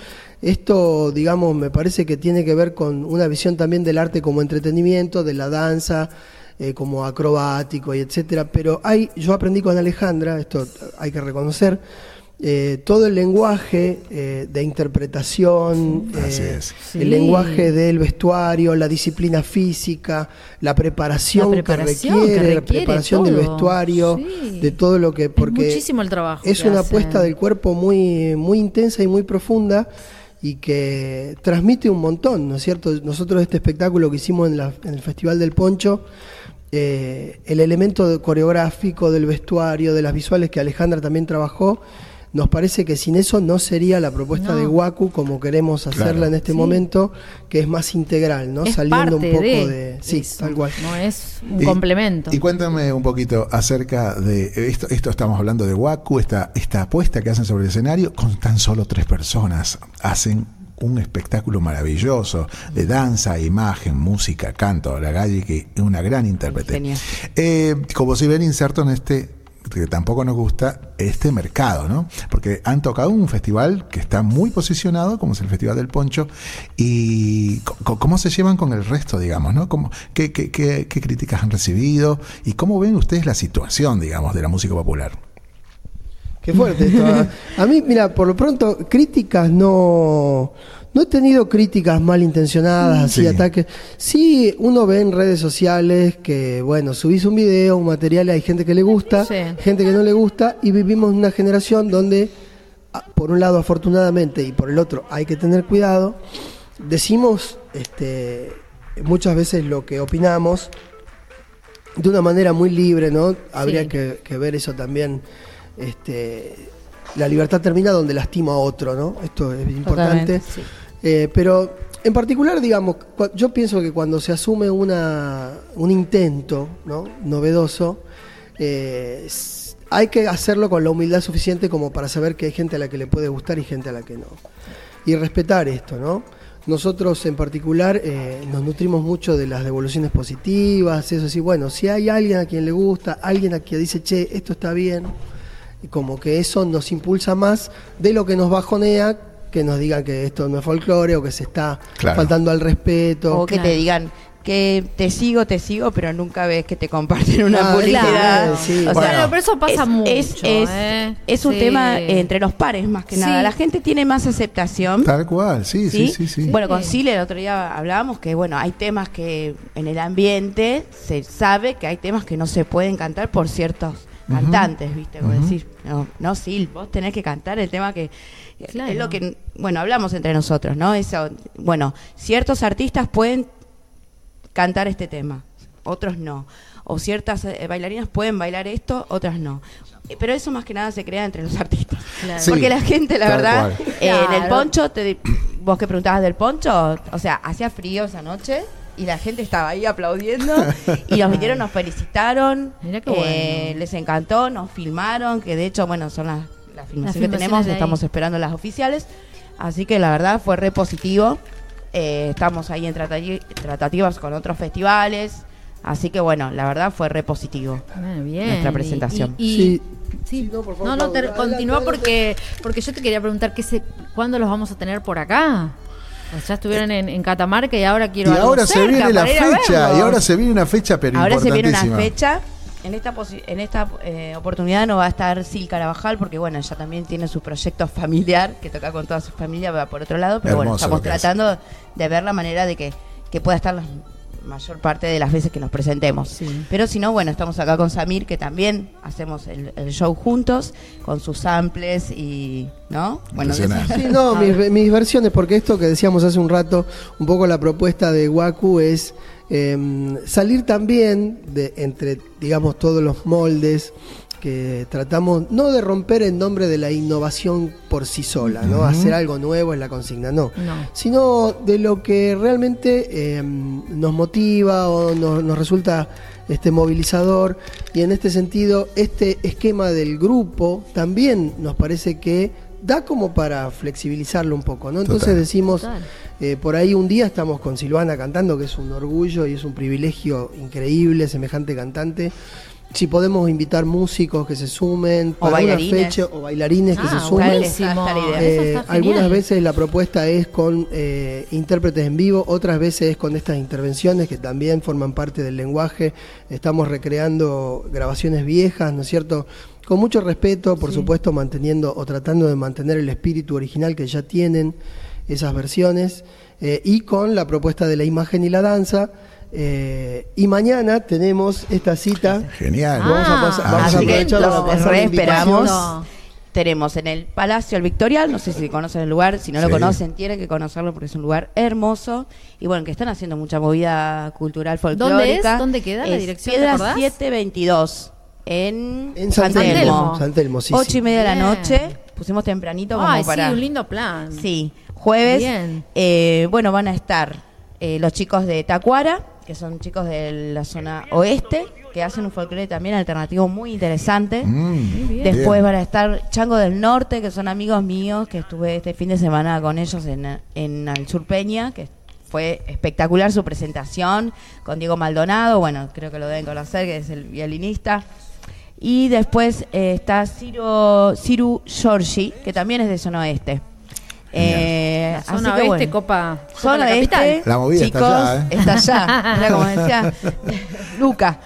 esto, digamos, me parece que tiene que ver con una visión también del arte como entretenimiento, de la danza eh, como acrobático y etcétera. Pero hay, yo aprendí con Alejandra, esto hay que reconocer, eh, todo el lenguaje eh, de interpretación, Así eh. Sí. el lenguaje del vestuario, la disciplina física, la preparación, La preparación que que requiere, la preparación del vestuario, Sí. de todo lo que Es porque muchísimo el trabajo. es que una hacen. apuesta del cuerpo muy muy intensa y muy profunda y que transmite un montón, ¿no es cierto? Nosotros este espectáculo que hicimos en, la- en el Festival del Poncho, eh, el elemento coreográfico del vestuario, de las visuales que Alejandra también trabajó, nos parece que sin eso no sería la propuesta No. de Waku como queremos hacerla Claro. en este Sí. momento, que es más integral, ¿no? Es Saliendo un poco de, de... Sí, eso, tal cual. No es un Y- complemento. Y cuéntame un poquito acerca de esto. Esto estamos hablando de Waku, esta, esta apuesta que hacen sobre el escenario con tan solo tres personas. Hacen un espectáculo maravilloso de danza, imagen, música, canto. La Galli, que es una gran intérprete. Genial. Eh, como si ven inserto en este que tampoco nos gusta este mercado, ¿no? Porque han tocado un festival que está muy posicionado, como es el Festival del Poncho, y cómo se llevan con el resto, digamos, ¿no? ¿Cómo, qué, qué- qué- qué críticas han recibido? ¿Y cómo ven ustedes la situación, digamos, de la música popular? Qué fuerte esto. A mí, mira, por lo pronto, críticas no. No he tenido críticas malintencionadas, así Sí. ataques. Sí, uno ve en redes sociales que, bueno, subís un video, un material, y hay gente que le gusta, Sí. gente que no le gusta, y vivimos en una generación donde, a- por un lado, afortunadamente, y por el otro, hay que tener cuidado. Decimos este, muchas veces lo que opinamos de una manera muy libre, ¿no? Habría Sí. que, que ver eso también. Este, la libertad termina donde lastima a otro, ¿no? Esto es importante. Sí. Eh, pero en particular, digamos, yo pienso que cuando se asume una, un intento ¿no? novedoso, eh, hay que hacerlo con la humildad suficiente como para saber que hay gente a la que le puede gustar y gente a la que no. Y respetar esto, ¿no? Nosotros en particular eh, nos nutrimos mucho de las devoluciones positivas, eso sí, bueno, si hay alguien a quien le gusta, alguien a quien dice, che, esto está bien, y como que eso nos impulsa más de lo que nos bajonea que nos digan que esto no es folclore o que se está Claro. faltando al respeto. O que Claro. te digan que te sigo, te sigo, pero nunca ves que te comparten una Ah, publicidad. claro, sí. O sea, pero eso pasa es, mucho. es, es, ¿eh? es un Sí. tema entre los pares más que Sí. nada. La gente tiene más aceptación. Tal cual, sí, sí, ¿sí? sí, sí. Bueno, con Sile el otro día hablábamos que bueno, hay temas que en el ambiente se sabe que hay temas que no se pueden cantar por ciertos. Cantantes, ¿viste? Como decir, no, no, Sil, vos tenés que cantar el tema que Claro. es lo que bueno, hablamos entre nosotros, ¿no? Eso, bueno, ciertos artistas pueden cantar este tema, otros no. O ciertas eh, bailarinas pueden bailar esto, otras no. Eh, Pero eso más que nada se crea entre los artistas. Claro. Sí. Porque la gente, la verdad, eh, en el poncho te, vos que preguntabas del poncho, o sea, hacía frío esa noche y la gente estaba ahí aplaudiendo y nos vinieron, nos felicitaron, Mirá qué eh, bueno. les encantó, nos filmaron, que de hecho, bueno, son las, las filmaciones que tenemos, estamos esperando las oficiales, así que la verdad fue re positivo. Eh, estamos ahí en tratati- tratativas con otros festivales, así que bueno, la verdad fue re positivo. Ah, bien. Nuestra presentación. Y, y- Sí. sí. Sí, no, por favor, no, no, te- continúa adelante, porque porque yo te quería preguntar que se, cuándo los vamos a tener por acá. Pues ya estuvieron en, en Catamarca y ahora quiero Y algo ahora se viene la fecha, y ahora se viene una fecha, pero Ahora se viene una fecha. En esta, posi- en esta eh, oportunidad no va a estar Sil Carabajal porque bueno, ella también tiene su proyecto familiar que toca con toda su familia, va por otro lado, pero bueno, estamos tratando de ver la manera de que, que pueda estar la mayor parte de las veces que nos presentemos. Sí. Pero si no, bueno, estamos acá con Samir que también hacemos el, el show juntos con sus samples y, ¿no? Bueno. Sí, no, mis, mis versiones, porque esto que decíamos hace un rato, un poco la propuesta de Waku es em, salir también de entre, digamos, todos los moldes que tratamos, no de romper en nombre de la innovación por sí sola, ¿no? Hacer algo nuevo es la consigna, no. No. Sino de lo que realmente em, nos motiva o nos, nos resulta este movilizador y en este sentido este esquema del grupo también nos parece que da como para flexibilizarlo un poco, ¿no? Entonces Total. decimos, eh, por ahí un día estamos con Silvana cantando, que es un orgullo y es un privilegio increíble, semejante cantante. Si podemos invitar músicos que se sumen, O bailarines. fecha, o bailarines que Ah, se sumen. Eh, algunas veces la propuesta es con eh, intérpretes en vivo, otras veces es con estas intervenciones que también forman parte del lenguaje. Estamos recreando grabaciones viejas, ¿no es cierto? Con mucho respeto, por supuesto, manteniendo o tratando de mantener el espíritu original que ya tienen esas versiones, eh, y con la propuesta de la imagen y la danza. Eh, y mañana tenemos esta cita. Genial. Vamos a pasar- Ah, vamos a Así que aprovechar para los pasar re esperamos. Tenemos en el Palacio El Victorial, no sé si conocen el lugar, si no lo conocen tienen que conocerlo porque es un lugar hermoso y bueno, que están haciendo mucha movida cultural folclórica. ¿Dónde es? ¿Dónde queda la Es dirección, Piedra acordás? 722 en, En San San Telmo. San Telmo, sí, Ocho sí. y media de la noche, pusimos tempranito como Ay, para... sí, un lindo plan. Sí, jueves. Bien. eh, bueno, van a estar eh, los chicos de Tacuara, que son chicos de la zona oeste, que hacen un folclore también alternativo muy interesante. Mm. Después Bien. van a estar Chango del Norte, que son amigos míos, que estuve este fin de semana con ellos en, en el Sur Peña, que fue espectacular su presentación con Diego Maldonado, bueno, creo que lo deben conocer, que es el violinista. Y después eh, está Ciro, Ciru Giorgi, que también es de zona oeste. Eh, así zona que oeste, bueno. Copa, Copa Zona la capital. este, La movida está chicos, allá, ¿eh? está allá, era como decía Luca.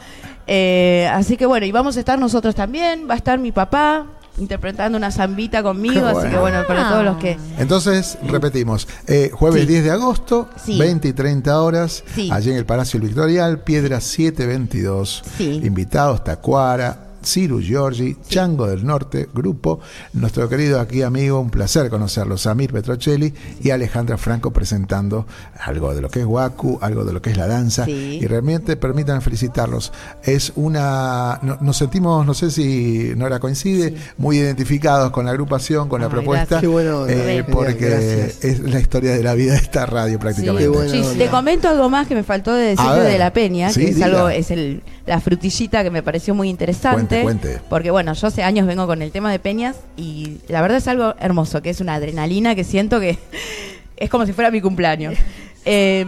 Eh, así que bueno, y vamos a estar nosotros también. Va a estar mi papá interpretando una zambita conmigo. Así que bueno. para todos los que. Entonces, repetimos, eh, jueves Sí. 10 de agosto, Sí. 20 y 30 horas, Sí. allí en el Palacio Victorial, Piedra 722. Sí. Invitados Tacuara, Ciru Giorgi, Chango del Norte, grupo, nuestro querido aquí amigo, un placer conocerlo, Samir Petrocelli y Alejandra Franco presentando algo de lo que es Waku, algo de lo que es la danza. Sí. Y realmente permitan felicitarlos. Es una. no- nos sentimos, no sé si Nora coincide, muy identificados con la agrupación, con la propuesta. bueno, eh, porque gracias. es la historia de la vida de esta radio prácticamente. Qué bueno. Te comento algo más que me faltó de ver. de la peña, Sí, que es diga. algo, es el, la frutillita que me pareció muy interesante. Cuente, cuente. Porque bueno, yo hace años vengo con el tema de peñas y la verdad es algo hermoso, que es una adrenalina que siento que es como si fuera mi cumpleaños. Eh,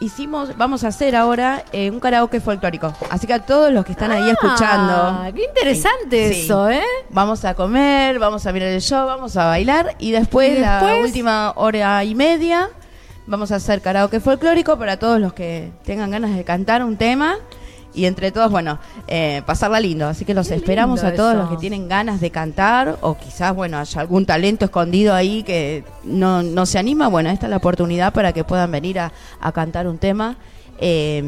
hicimos, vamos a hacer ahora eh, un karaoke folclórico. Así que a todos los que están ahí Ah, escuchando. Qué interesante Sí. eso, ¿eh? Vamos a comer, vamos a mirar el show, vamos a bailar y después, ¿Y la después? última hora y media vamos a hacer karaoke folclórico para todos los que tengan ganas de cantar un tema y entre todos, bueno, eh, pasarla lindo. Así que los Qué esperamos a todos eso. los que tienen ganas de cantar o quizás, bueno, haya algún talento escondido ahí que no, no se anima. Bueno, esta es la oportunidad para que puedan venir a, a cantar un tema eh,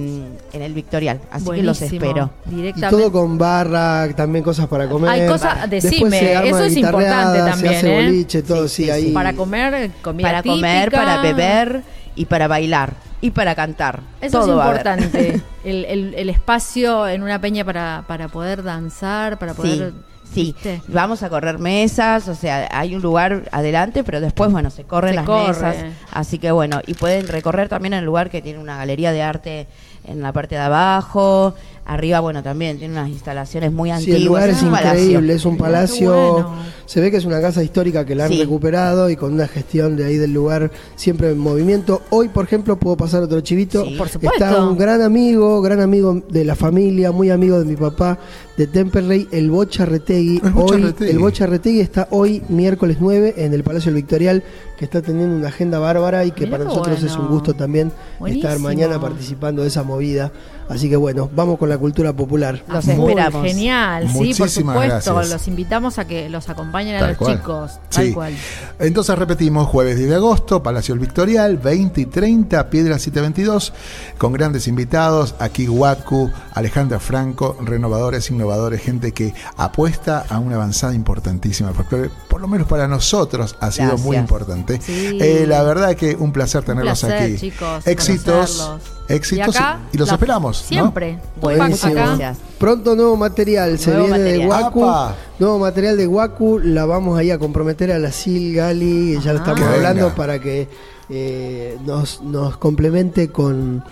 en el Victorial. Así que los espero. Y Directamente. todo con barra, también cosas para comer. Hay cosas- Después decime, se arma eso es importante también, Se hace ¿eh? boliche, todo, Sí, sí, sí, ahí. Para comer, comida para comer, para beber y para bailar y para cantar. Eso Todo es importante. el, el- el espacio en una peña para, para poder danzar, para poder Sí, ¿Viste? vamos a correr mesas, o sea, hay un lugar adelante, pero después, bueno, se corren Se las corre. mesas. Así que bueno, y pueden recorrer también el lugar que tiene una galería de arte en la parte de abajo. Arriba, bueno, también tiene unas instalaciones muy Sí, antiguas. el lugar es increíble, es un palacio, bueno. se ve que es una casa histórica que la han Sí. recuperado y con una gestión de ahí del lugar siempre en movimiento. Hoy, por ejemplo, puedo pasar otro chivito. Sí. Por supuesto. Está un gran amigo, gran amigo de la familia, muy amigo de mi papá de Temperley, el Bocha Retegui. El Bocha Hoy, Retegui. el Bocha Retegui está hoy, miércoles 9, en el Palacio del Victorial, que está teniendo una agenda bárbara y que Mirá para nosotros es un gusto también Buenísimo. estar mañana participando de esa movida. Así que bueno, vamos con la cultura popular. Los esperamos. Genial, sí, por Muchísimas supuesto. gracias. Los invitamos a que los acompañen a Tal los cual. chicos. Tal Sí. cual. Entonces repetimos, jueves 10 de agosto, Palacio El Victorial, 20 y 30, Piedra 722, con grandes invitados, aquí Waku, Alejandra Franco, renovadores, innovadores, gente que apuesta a una avanzada importantísima folclore, por lo menos para nosotros ha sido muy importante. Sí. Eh, la verdad que un placer tenerlos placer, aquí. chicos, éxitos, conocerlos. éxitos Y acá, y, los la- esperamos. ¿no? Siempre. Acá. gracias. Pronto nuevo material, se Nuevo viene de material. Waku. ¡Apa! Nuevo material de Waku, la vamos ahí a comprometer a la Sil Gali, ya lo Ajá. estamos Que hablando venga. para que eh, nos, nos complemente con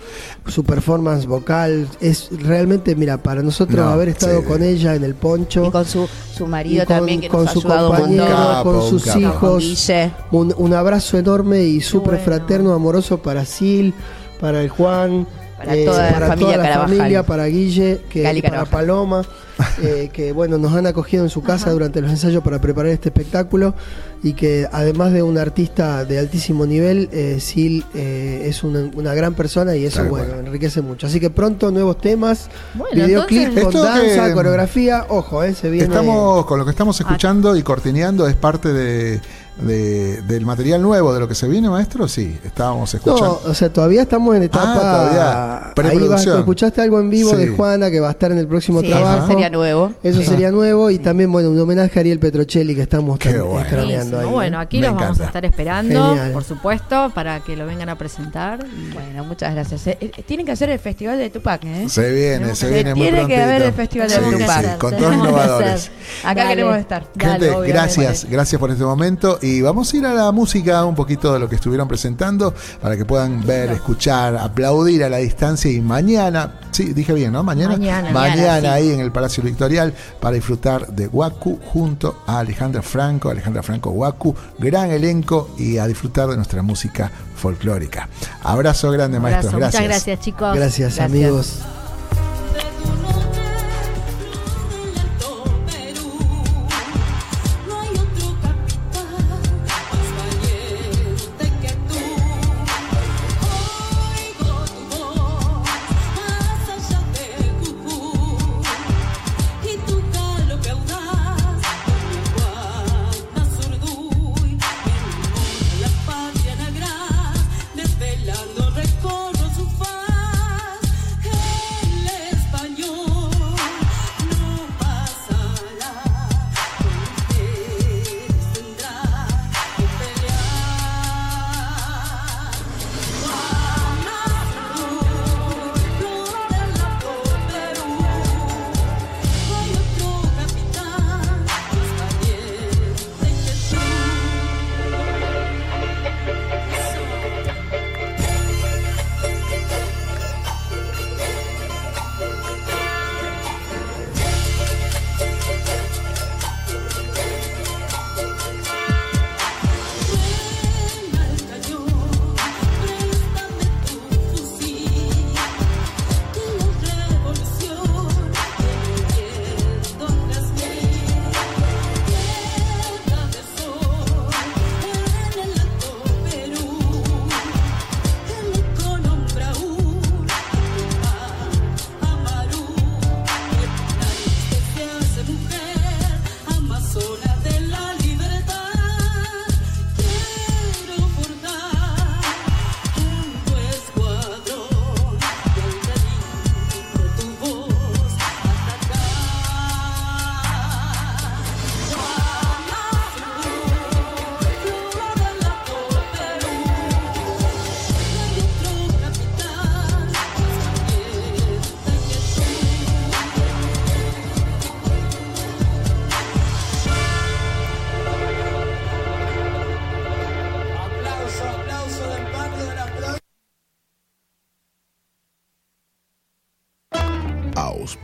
su performance vocal. Es realmente, mira, para nosotros No, haber estado sí. con ella en el poncho, Y con su, su marido y con- también, que con nos su compañero. Capo, con sus capo. Hijos, un, un abrazo enorme y súper bueno. fraterno, amoroso para Sil, para el Juan, eh, Para toda la para familia toda la familia, para Guille, que, para. Paloma, eh, que bueno, nos han acogido en su casa durante los ensayos para preparar este espectáculo y que además de un artista de altísimo nivel, eh, Sil eh, es una, una gran persona y eso Tal bueno, cual. enriquece mucho. Así que pronto nuevos temas, Bueno, videoclip entonces- con danza, que- coreografía, ojo, eh, se viene Estamos con lo que estamos escuchando y cortineando es parte de, de- del material nuevo de lo que se viene, maestro. Sí, estábamos escuchando. No, o sea, todavía estamos en etapa. Ah, todavía. Ahí vas, Preproducción. escuchaste algo en vivo Sí. de Juana que va a estar en el próximo Sí, trabajo. eso sería nuevo. Eso Sí. sería nuevo y también, bueno, un homenaje a Ariel Petrocelli que estamos bueno. craneando ahí. ¿eh? Bueno, aquí Me los vamos encanta. a estar esperando, Genial. por supuesto, para que lo vengan a presentar. Y- Bueno, muchas gracias. Eh, eh, tienen que hacer el festival de Tupac, ¿eh? Se viene, se viene muy tiene que haber el Festival de Sí, Tupac. sí, con todos innovadores. Acá queremos estar. Gente, gracias, gracias por este momento y vamos a ir a la música, un poquito de lo que estuvieron presentando para que puedan ver, escuchar, aplaudir a la distancia y mañana, sí, dije bien, ¿no? Mañana, Mañana. mañana Mañana, sí. ahí en el Palacio Victorial para disfrutar de Waku junto a Alejandra Franco, Alejandra Franco Waku, gran elenco y a disfrutar de nuestra música folclórica. Abrazo grande, maestros, gracias. Muchas gracias, chicos. Gracias, Gracias. amigos.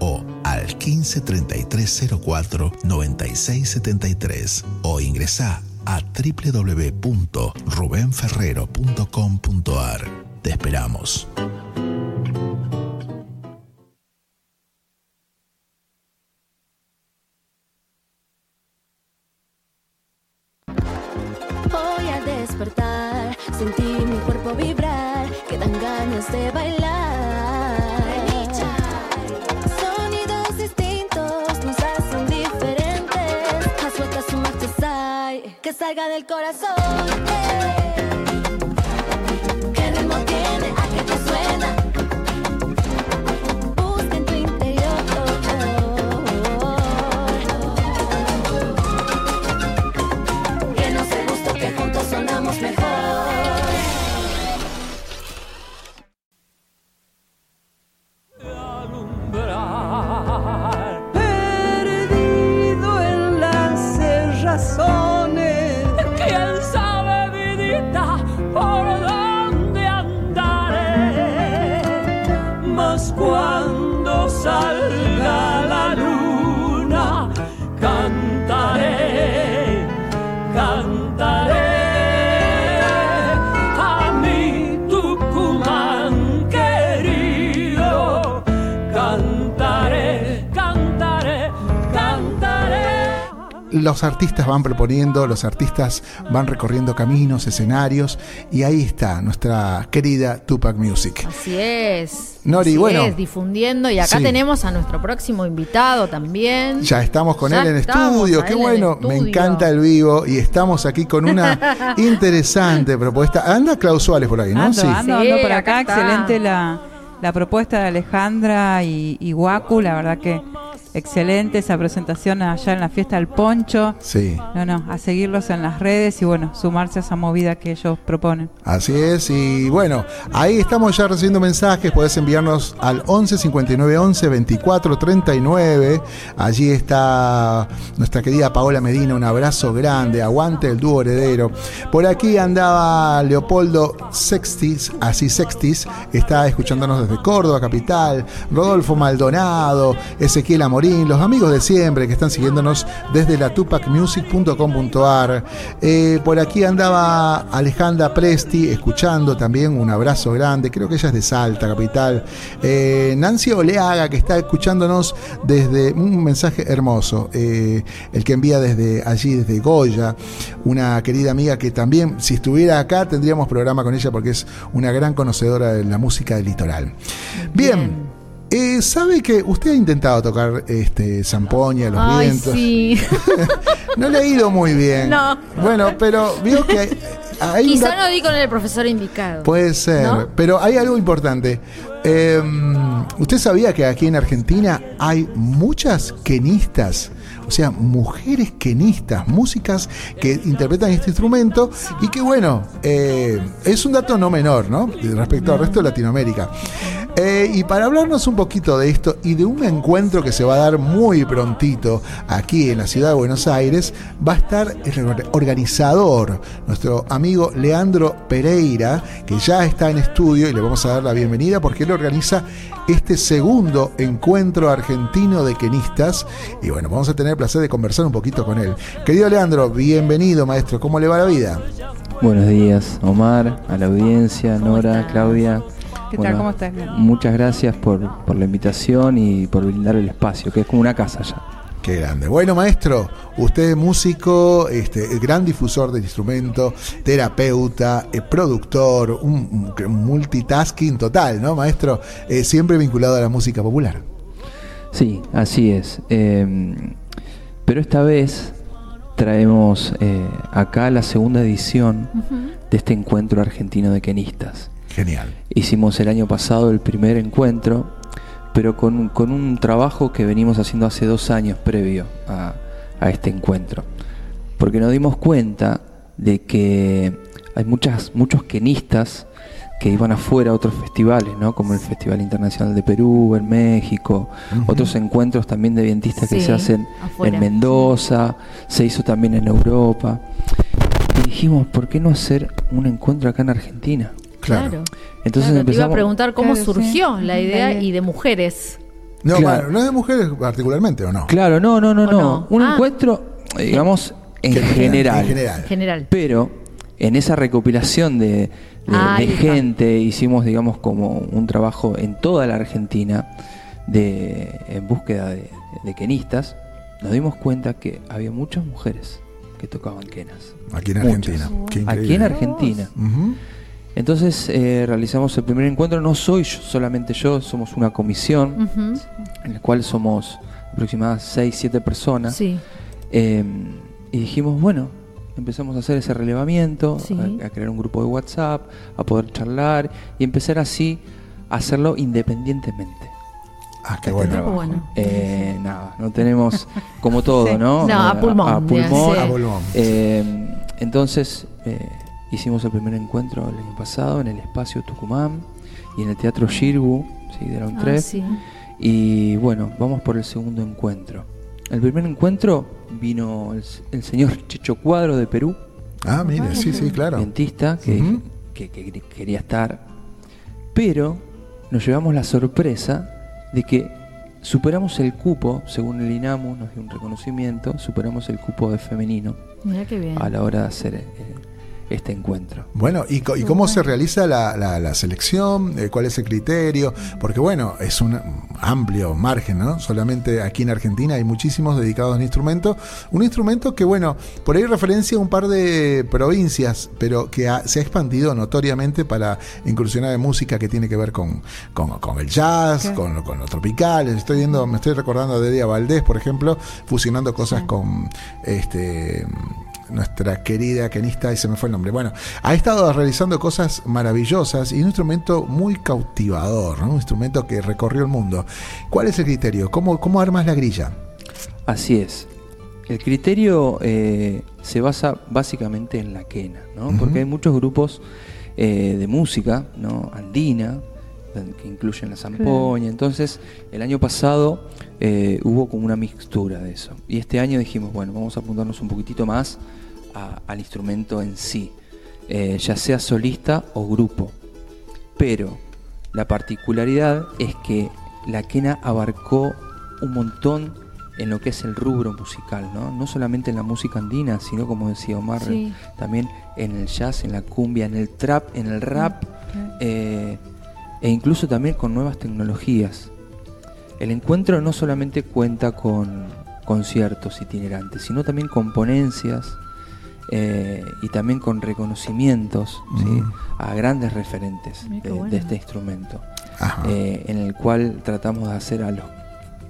o al 15 33 04 96 73 o ingresá a www.rubenferrero.com.ar. Te esperamos. Hoy al despertar sentí mi cuerpo vibrar, que dan ganas de bailar. Salga del corazón. eh. Los artistas van proponiendo, los artistas van recorriendo caminos, escenarios, y ahí está nuestra querida Tupac Music. Así es. Nori, Así bueno. es, difundiendo. Y acá Sí. tenemos a nuestro próximo invitado también. Ya estamos con Ya él en estudio, qué bueno, me encanta el vivo y estamos aquí con una interesante propuesta. Anda Klaus Suárez por ahí, ¿no? Ando, sí. ando, Sí, ando por acá. Excelente la, la propuesta de Alejandra y, y Waku. La verdad que excelente esa presentación allá en la fiesta del Poncho. Sí, No, no, a seguirlos en las redes y bueno, sumarse a esa movida que ellos proponen. así es. Y bueno, ahí estamos ya recibiendo mensajes. Podés enviarnos al 11 59 11 24 39. Allí está nuestra querida Paola Medina. Un abrazo grande. Aguante el dúo heredero. Por aquí andaba Leopoldo Sextis, así Sextis. Está escuchándonos desde Córdoba, capital. Rodolfo Maldonado, Ezequiel Amorín. Los amigos de siempre que están siguiéndonos desde la tupacmusic.com.ar. Eh, por aquí andaba Alejandra Presti escuchando también, un abrazo grande, creo que ella es de Salta, capital. Eh, Nancy Oleaga que está escuchándonos desde un mensaje hermoso, eh, el que envía desde allí, desde Goya, una querida amiga que también, si estuviera acá, tendríamos programa con ella porque es una gran conocedora de la música del litoral. Bien. Eh, ¿Sabe que usted ha intentado tocar este zampoña, los Ay, vientos? sí. No le ha ido muy bien. No. Bueno, pero vio que hay, Quizá no di con el profesor indicado. Puede ser, ¿No? pero hay algo importante. Eh, ¿Usted sabía que aquí en Argentina hay muchas quenistas? O sea, mujeres quenistas, músicas que interpretan este instrumento y que bueno, eh, es un dato no menor, ¿no? Respecto al resto de Latinoamérica. Eh, y para hablarnos un poquito de esto y de un encuentro que se va a dar muy prontito aquí en la ciudad de Buenos Aires, va a estar el or- organizador, nuestro amigo Leandro Pereira, que ya está en estudio y le vamos a dar la bienvenida porque él organiza este segundo encuentro argentino de quenistas. Y bueno, vamos a tener el placer de conversar un poquito con él. Querido Leandro, bienvenido maestro, ¿cómo le va la vida? Buenos días, Omar, a la audiencia, Nora, Claudia. ¿Qué tal? ¿Cómo estás, Leandro? Muchas gracias por, por la invitación y por brindar el espacio, que es como una casa ya. Qué grande. Bueno, maestro, usted es músico, este, gran difusor del instrumento, terapeuta, eh, productor, un, un multitasking total, ¿no, maestro? Eh, siempre vinculado a la música popular. Sí, así es. Eh, pero esta vez traemos eh, acá la segunda edición de este encuentro argentino de quenistas. Genial. Hicimos el año pasado el primer encuentro, pero con, un- con un trabajo que venimos haciendo hace dos años previo a, a este encuentro. Porque nos dimos cuenta de que hay muchas, muchos quenistas que iban afuera a otros festivales, ¿no? como el Festival Internacional de Perú, en México, otros encuentros también de vientistas que Sí, se hacen afuera. en Mendoza, se hizo también en Europa. Y dijimos, ¿por qué no hacer un encuentro acá en Argentina? Claro. Entonces Claro, te iba a empezamos. preguntar cómo Claro, sí. surgió la idea y de mujeres. No, Claro. bueno, no es de mujeres particularmente, ¿o no? Claro, no, no, no, ¿O no. no? Un Ah. encuentro, eh, digamos, en General, general. en general. Pero en esa recopilación de, de- Ah, de gente, hicimos, digamos, como un trabajo en toda la Argentina de, en búsqueda de, de quenistas. Nos dimos cuenta que había muchas mujeres que tocaban quenas. Aquí en Muchas. Argentina. Qué Aquí en Argentina. Entonces eh, realizamos el primer encuentro. No soy yo- solamente yo, somos una comisión en la cual somos aproximadamente 6, 7 personas. Sí. Eh, y dijimos, bueno, empezamos a hacer ese relevamiento, Sí. a, a crear un grupo de WhatsApp, a poder charlar y empezar así a hacerlo independientemente. Ah, qué Este bueno. trabajo. Bueno. Eh, nada, no tenemos como todo, Sí. ¿no? No, a Eh, pulmón, A pulmón. sí. Pulmón. Eh, entonces eh, hicimos el primer encuentro el año pasado en el espacio Tucumán y en el Teatro Shirgu, ¿sí? de la Ah, UNTREF. sí. Y bueno, vamos por el segundo encuentro. El primer encuentro vino el, el señor Chicho Cuadro de Perú, Ah, mire, sí, sí, claro. dentista, que, Ujú. que- que quería estar. Pero nos llevamos la sorpresa de que superamos el cupo, según el INAMU nos dio un reconocimiento, superamos el cupo de femenino Mira qué bien. a la hora de hacer eh, este encuentro. Bueno, ¿y, cómo se realiza la, la- la selección? Eh, ¿Cuál es el criterio? Porque bueno, es un amplio margen, ¿no? Solamente aquí en Argentina hay muchísimos dedicados a un instrumento. Un instrumento que, bueno, por ahí referencia a un par de provincias, pero que ha- se ha expandido notoriamente para incursionar en música que tiene que ver con, con- con el jazz, con, lo- con lo tropical. Estoy viendo, me estoy recordando de Delia Valdés, por ejemplo, fusionando cosas con este nuestra querida quenista, y se me fue el nombre. Bueno, ha estado realizando cosas maravillosas y un instrumento muy cautivador, ¿no? un instrumento que recorrió el mundo. ¿Cuál es el criterio? ¿Cómo, cómo armas la grilla? Así es. El criterio eh, se basa básicamente en la quena, ¿no? Porque hay muchos grupos eh, de música, ¿no? Andina, eh, que incluyen la zampoña. Entonces, el año pasado eh, hubo como una mixtura de eso. Y este año dijimos, bueno, vamos a apuntarnos un poquitito más a- al instrumento en sí, eh, ya sea solista o grupo. Pero la particularidad es que la quena abarcó un montón en lo que es el rubro musical, ¿no? No solamente en la música andina, sino como decía Omar, Sí. también en el jazz, en la cumbia, en el trap, en el rap, eh, e incluso también con nuevas tecnologías. El encuentro no solamente cuenta con conciertos itinerantes, sino también con ponencias eh, y también con reconocimientos ¿sí? Mm. a grandes referentes de- este instrumento, eh, en el cual tratamos de hacer a los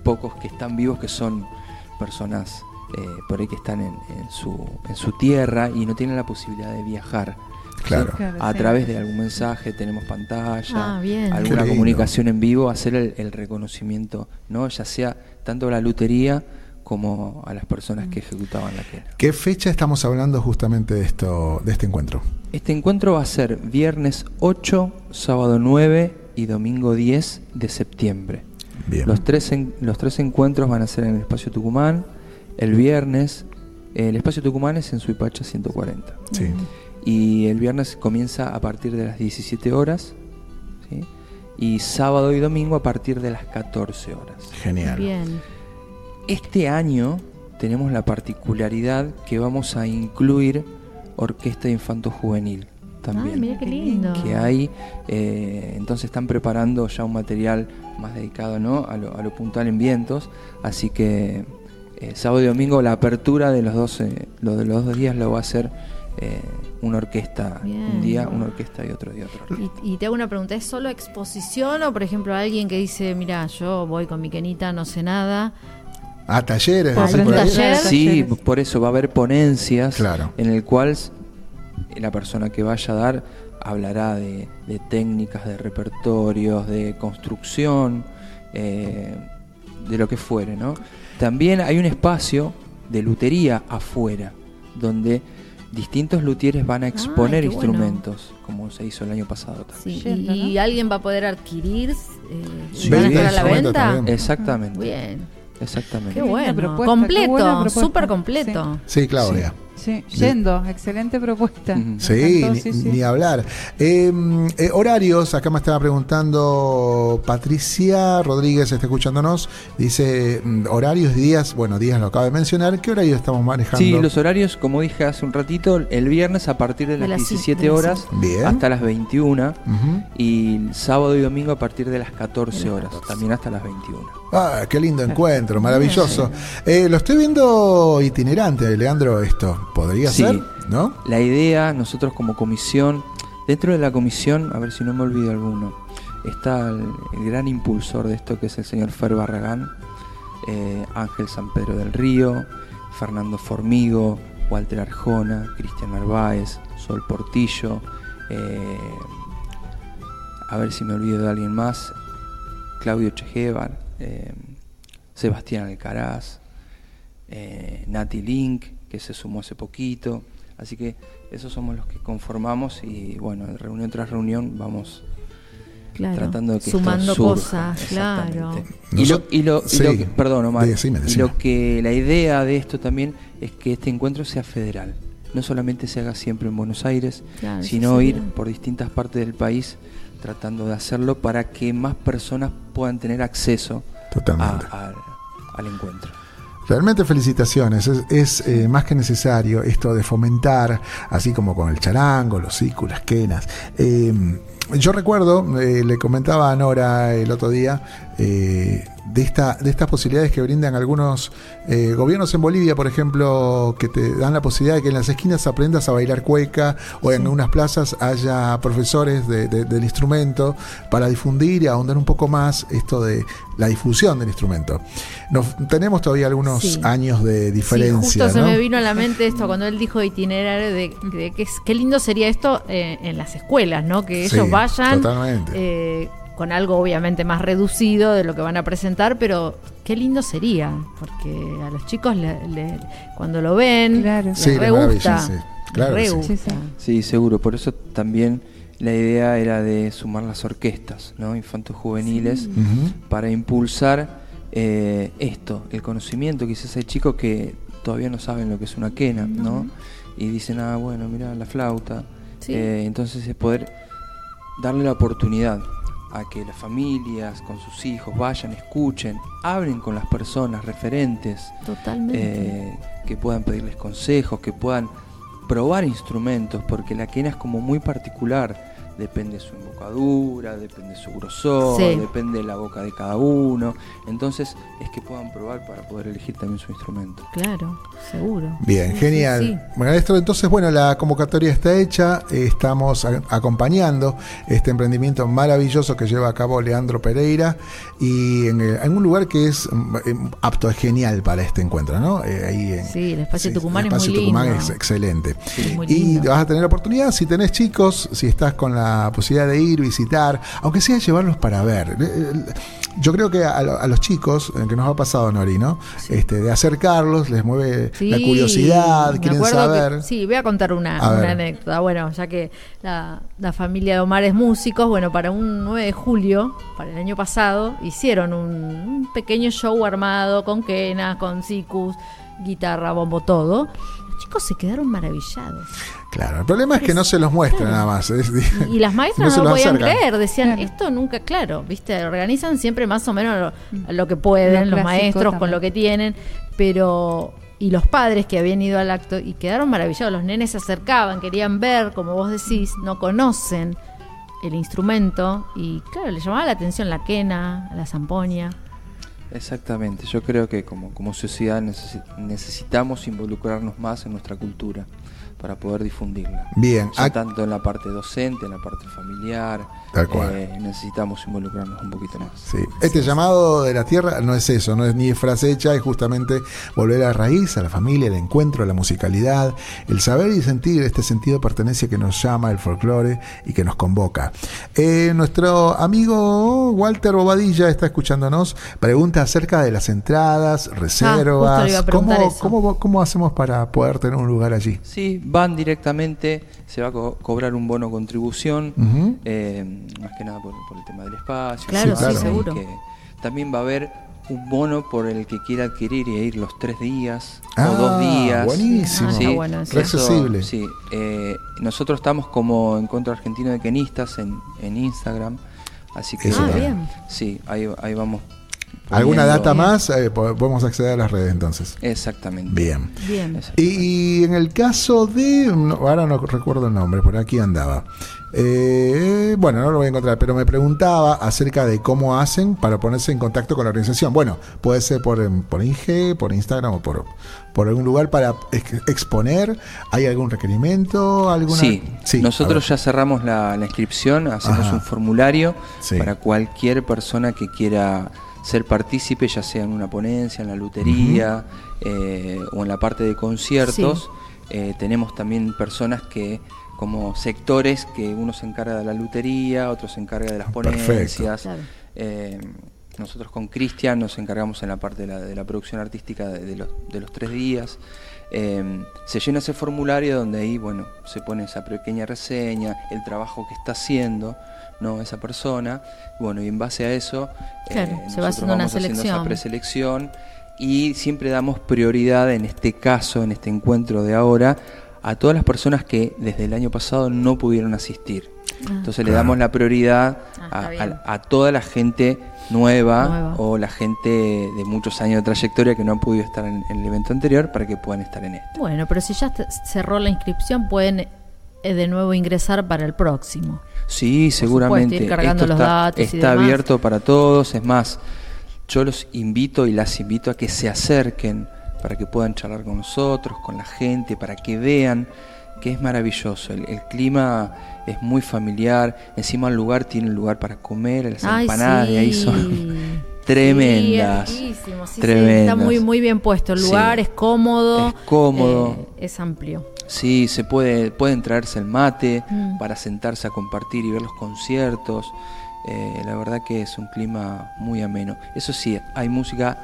pocos que están vivos, que son personas eh, por ahí que están en, en su, en su tierra y no tienen la posibilidad de viajar. ¿sí? Claro. A través de algún mensaje, tenemos pantalla, Ah, alguna comunicación en vivo, hacer el, el reconocimiento, ¿no? ya sea tanto la lutería como a las personas que ejecutaban la quena. ¿Qué fecha estamos hablando justamente de esto, de este encuentro? Este encuentro va a ser viernes 8, sábado 9 y domingo 10 de septiembre. Bien. Los tres, en- los tres encuentros van a ser en el Espacio Tucumán. El viernes, el Espacio Tucumán es en Suipacha 140. Sí. Y el viernes comienza a partir de las 17 horas. ¿sí? Y sábado y domingo a partir de las 14 horas. Genial. Bien. Este año tenemos la particularidad que vamos a incluir orquesta infanto juvenil Ah, también. mira qué lindo. que hay, eh, entonces están preparando ya un material más dedicado ¿no? a, lo, a lo puntual en vientos, así que eh, sábado y domingo la apertura de los dos, eh, lo de los dos días lo va a hacer eh, una orquesta Bien. un día, una orquesta y otro día otra. Y, y te hago una pregunta, ¿es solo exposición o por ejemplo alguien que dice, mira, yo voy con mi quenita, no sé nada? Ah, talleres. Así por ahí. Sí, por eso va a haber ponencias Claro. en el cual la persona que vaya a dar hablará de, de técnicas, de repertorios, de construcción, eh, de lo que fuere, ¿no? También hay un espacio de lutería afuera, donde distintos luthieres van a exponer bueno. instrumentos, como se hizo el año pasado también. Sí, y, alguien va a poder adquirir, eh, Sí. van a estar a la venta. también. Exactamente, Bien, exactamente. qué bueno, qué completo, súper completo. Sí, Claudia. Sí, yendo, excelente propuesta. Sí, encantó, ni, sí, sí. ni hablar. Eh, eh, horarios, acá me estaba preguntando Patricia Rodríguez, está escuchándonos. Dice mm, horarios, días, bueno, días lo acaba de mencionar. ¿Qué horario estamos manejando? Sí, los horarios, como dije hace un ratito, el viernes a partir de De las las 17 de las horas Bien. hasta las 21 Ujú. y el sábado y domingo a partir de las 14 horas, también hasta las 21. Ah, qué lindo encuentro, maravilloso. Eh, lo estoy viendo itinerante, Leandro, esto. ¿Podría Sí. ser? ¿No? La idea, nosotros como comisión, dentro de la comisión, a ver si no me olvido alguno, está el, el gran impulsor de esto que es el señor Fer Barragán, eh, Ángel San Pedro del Río, Fernando Formigo, Walter Arjona, Cristian Narváez, Sol Portillo, eh, a ver si me olvido de alguien más, Claudio Chejevar, eh, Sebastián Alcaraz, eh, Nati Link, que se sumó hace poquito. Así que esos somos los que conformamos y bueno, reunión tras reunión vamos Claro, tratando de que sumando esto surja. cosas, claro. Y lo, y lo, y lo que- perdón, Omar, Decime, y lo que la idea de esto también es que este encuentro sea federal. No solamente se haga siempre en Buenos Aires, Claro, sino ir por distintas partes del país tratando de hacerlo para que más personas puedan tener acceso a- al- al encuentro. Realmente felicitaciones, es, eh, más que necesario esto de fomentar, así como con el charango, los cicus, las quenas. Eh, yo recuerdo, eh, le comentaba a Nora el otro día, eh, de, esta, de estas posibilidades que brindan algunos eh, gobiernos en Bolivia, por ejemplo, que te dan la posibilidad de que en las esquinas aprendas a bailar cueca o en unas plazas haya profesores de- de- del instrumento para difundir y ahondar un poco más esto de la difusión del instrumento. Nos, tenemos todavía algunos Sí. años de Sí, diferencia. justo se me vino a la mente esto cuando él dijo itinerario de, de que qué lindo sería esto eh, en las escuelas, ¿no? Que Sí, ellos vayan con algo obviamente más reducido de lo que van a presentar, pero qué lindo sería, porque a los chicos le- le- cuando lo ven Claro. les Sí, re gusta, sí. les Claro re que sí. gusta. Sí, sí. Sí, seguro. Por eso también la idea era de sumar las orquestas, ¿no? Infantos juveniles, para impulsar eh, esto, el conocimiento. Quizás hay chicos que todavía no saben lo que es una quena, ¿no? Y dicen, ah, bueno, mira la flauta. Sí. Eh, entonces es poder darle la oportunidad a que las familias con sus hijos vayan, escuchen, hablen con las personas referentes, Totalmente. eh, que puedan pedirles consejos, que puedan probar instrumentos, porque la quena es como muy particular, depende de su embocadura, depende de su grosor, Sí. depende de la boca de cada uno, entonces es que puedan probar para poder elegir también su instrumento. Claro, seguro. Bien, Sí, genial. sí, esto entonces, bueno, la convocatoria está hecha, eh, estamos a- acompañando este emprendimiento maravilloso que lleva a cabo Leandro Pereira y en, en un lugar que es mm, eh, apto, es genial para este encuentro, ¿no? Eh, ahí en, Sí, el espacio sí, Tucumán el es espacio muy Tucumán lindo. es excelente. Es muy Y vas a tener la oportunidad, si tenés chicos, si estás con la posibilidad de ir, visitar, aunque sea llevarlos para ver. Eh, eh, Yo creo que a, a los chicos, eh, que nos ha pasado, Nori, ¿no? Este, de acercarlos, les mueve la curiosidad, quieren acuerdo que- saber. sí, voy a contar una, A una anécdota. Bueno, ya que la, la familia de Omar es músicos, bueno, para un 9 de julio, para el año pasado, hicieron un, un pequeño show armado con quenas, con sicus, guitarra, bombo, todo. Los chicos se quedaron maravillados. Claro, el problema es que no se los muestra nada más. Y las maestras se no, los podían acercan. creer, decían, esto nunca, claro, viste, organizan siempre más o menos lo, lo que pueden, Lo los maestros con lo que tienen, pero y los padres que habían ido al acto y quedaron maravillados, los nenes se acercaban, querían ver, como vos decís, no conocen el instrumento y claro, les llamaba la atención la quena, la zampoña. Exactamente, yo creo que como, como sociedad necesi- necesitamos involucrarnos más en nuestra cultura para poder difundirla. Bien, Ya tanto en la parte docente, en la parte familiar, Tal cual. eh, necesitamos involucrarnos un poquito más. Sí. Este llamado de la tierra no es eso, no es ni frase hecha, es justamente volver a la raíz, a la familia, el encuentro, a la musicalidad, el saber y sentir este sentido de pertenencia que nos llama el folclore y que nos convoca. Eh, nuestro amigo Walter Bobadilla está escuchándonos, pregunta acerca de las entradas, Ah, reservas, justo le iba a preguntar ¿Cómo, cómo, cómo hacemos para poder tener un lugar allí? Sí, van directamente, se va a co- cobrar un bono contribución, eh, más que nada por, por el tema del espacio. Claro, Sí, claro. sí, seguro. que también va a haber un bono por el que quiera adquirir y ir los tres días Ah, o dos días. buenísimo. Ah, está bueno. Re accesible. Sí, eh, nosotros estamos como Encuentro Argentino de Kenistas en, en Instagram, así que Eso Ah, está. bien. sí, ahí, ahí vamos. ¿Alguna data más? Eh, po- podemos acceder a las redes entonces. Exactamente. Bien. Bien. Exactamente. Y en el caso de. no, ahora no recuerdo el nombre, por aquí andaba. Eh, bueno, no lo voy a encontrar, pero me preguntaba acerca de cómo hacen para ponerse en contacto con la organización. Bueno, puede ser por, em, por IG, por Instagram o por, por algún lugar para ex- exponer. ¿Hay algún requerimiento? Alguna... Sí, a nosotros ya cerramos la, la inscripción, hacemos Ajá. un formulario Sí. para cualquier persona que quiera ser partícipe, ya sea en una ponencia, en la lutería eh, o en la parte de conciertos. Eh, tenemos también personas que, como sectores, que uno se encarga de la lutería, otro se encarga de las ponencias. Claro. Eh, nosotros con Cristian nos encargamos en la parte de la, de la producción artística de, de los, de los tres días. Eh, se llena ese formulario donde ahí, bueno, se pone esa pequeña reseña, el trabajo que está haciendo, ¿no? Esa persona. Bueno, y en base a eso, eh, Claro, se va haciendo una vamos haciendo esa selección. preselección y siempre damos prioridad en este caso, en este encuentro de ahora, a todas las personas que desde el año pasado no pudieron asistir. Entonces le damos la prioridad Ah, a, a- a toda la gente nueva, Nueva. o la gente de muchos años de trayectoria que no han podido estar en, en el evento anterior para que puedan estar en este. Bueno, pero si ya cerró la inscripción, pueden eh, de nuevo ingresar para el próximo. Sí, seguramente. cargando Esto los está, datos y está demás. abierto para todos. Es más, yo los invito y las invito a que se acerquen para que puedan charlar con nosotros, con la gente, para que vean que es maravilloso. El, el clima es muy familiar. Encima el lugar tiene un lugar para comer. Las Ay, empanadas de ahí son tremendas. Sí, es riquísimo, sí, sí, tremendas. está muy, muy bien puesto. El lugar es cómodo. Es cómodo. eh, es amplio. Sí, se puede, pueden traerse el mate Mm. para sentarse a compartir y ver los conciertos. Eh, la verdad que es un clima muy ameno. Eso sí, hay música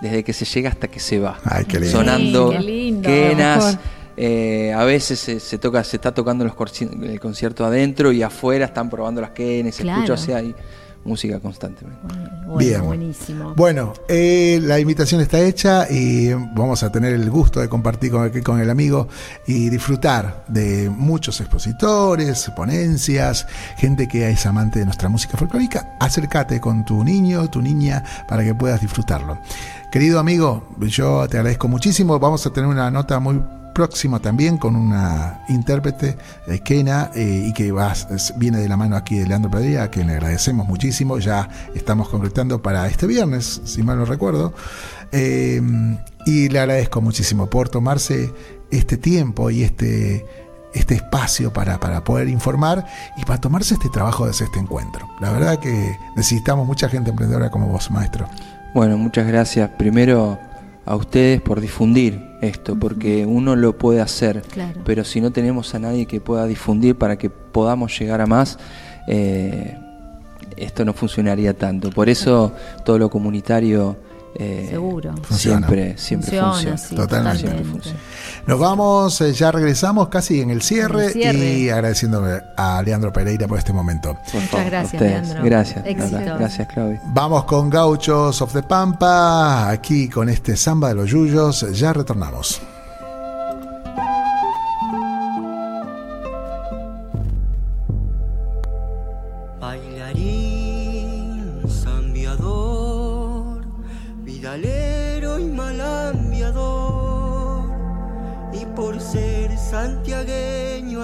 desde que se llega hasta que se va. Ay, qué lindo. Sonando Sí, qué lindo. quenas. Eh, a veces se, se toca, se está tocando los el concierto adentro y afuera están probando las quenas. Se Claro. escucha, o sea, hay música constantemente. Bueno, Bien. buenísimo. Bueno, eh, la invitación está hecha y vamos a tener el gusto de compartir con el, con el amigo y disfrutar de muchos expositores, ponencias, gente que es amante de nuestra música folclórica. Acércate con tu niño, tu niña, para que puedas disfrutarlo. Querido amigo, yo te agradezco muchísimo. Vamos a tener una nota muy próxima también con una intérprete, eh, Kena, eh, y que viene de la mano aquí de Leandro Padilla, a quien le agradecemos muchísimo. Ya estamos concretando para este viernes, si mal no recuerdo. Eh, y le agradezco muchísimo por tomarse este tiempo y este, este espacio para, para poder informar y para tomarse este trabajo de este encuentro. La verdad que necesitamos mucha gente emprendedora como vos, maestro. Bueno, muchas gracias primero a ustedes por difundir esto, porque uno lo puede hacer, Claro. pero si no tenemos a nadie que pueda difundir para que podamos llegar a más, eh, esto no funcionaría tanto. Por eso todo lo comunitario eh, Seguro. Funciona. siempre, siempre Funciona, funciona. sí, Totalmente. Siempre totalmente. funciona. Nos vamos, eh, ya regresamos casi en el cierre, En el cierre. y agradeciéndome a Leandro Pereira por este momento. Por Muchas favor, gracias. Leandro. Gracias, Éxitos. Gracias, Claudia. Vamos con Gauchos of the Pampa, aquí con este samba de los yuyos, ya retornamos.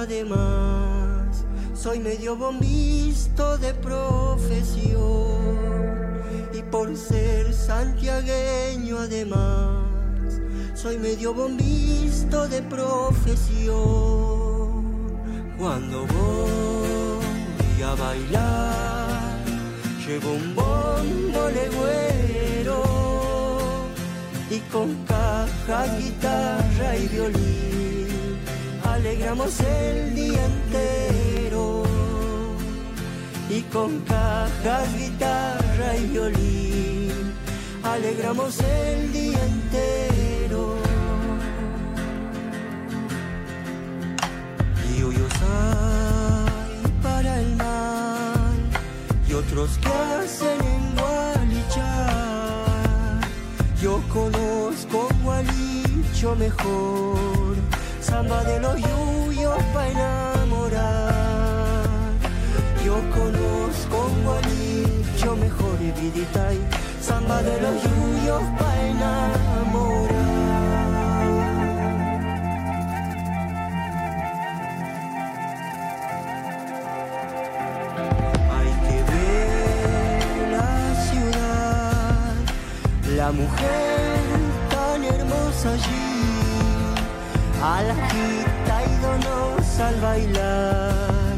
Además, soy medio bombisto de profesión, y por ser santiagueño además, soy medio bombisto de profesión. Cuando voy a bailar, llevo un bombo legüero y con caja, guitarra y violín alegramos el día entero. Y con cajas, guitarra y violín alegramos el día entero. Y hoyos hay para el mal y otros que hacen en Gualichar. Yo conozco Gualicho mejor, samba de los yuyos para enamorar. Yo conozco Gualicho mejor y vidita y samba de los yuyos para enamorar. Hay que ver la ciudad, la mujer tan hermosa allí, a la gita y donos al bailar,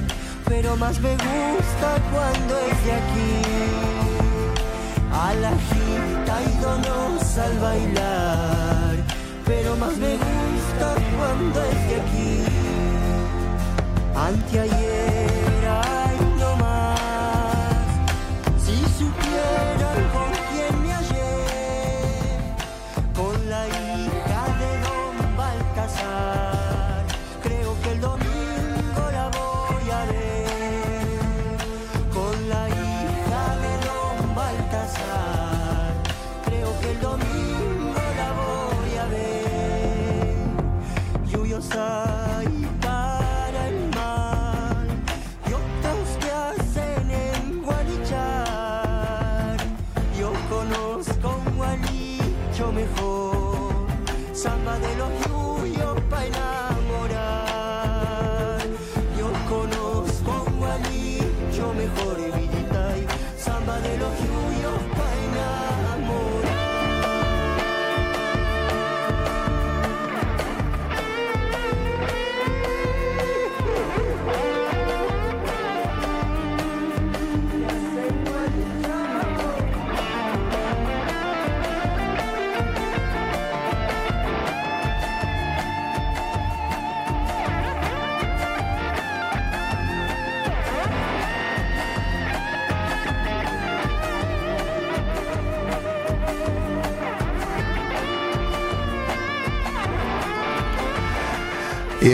pero más me gusta cuando es de aquí. A la gita y donos al bailar, pero más me gusta cuando es de aquí. Anteayer,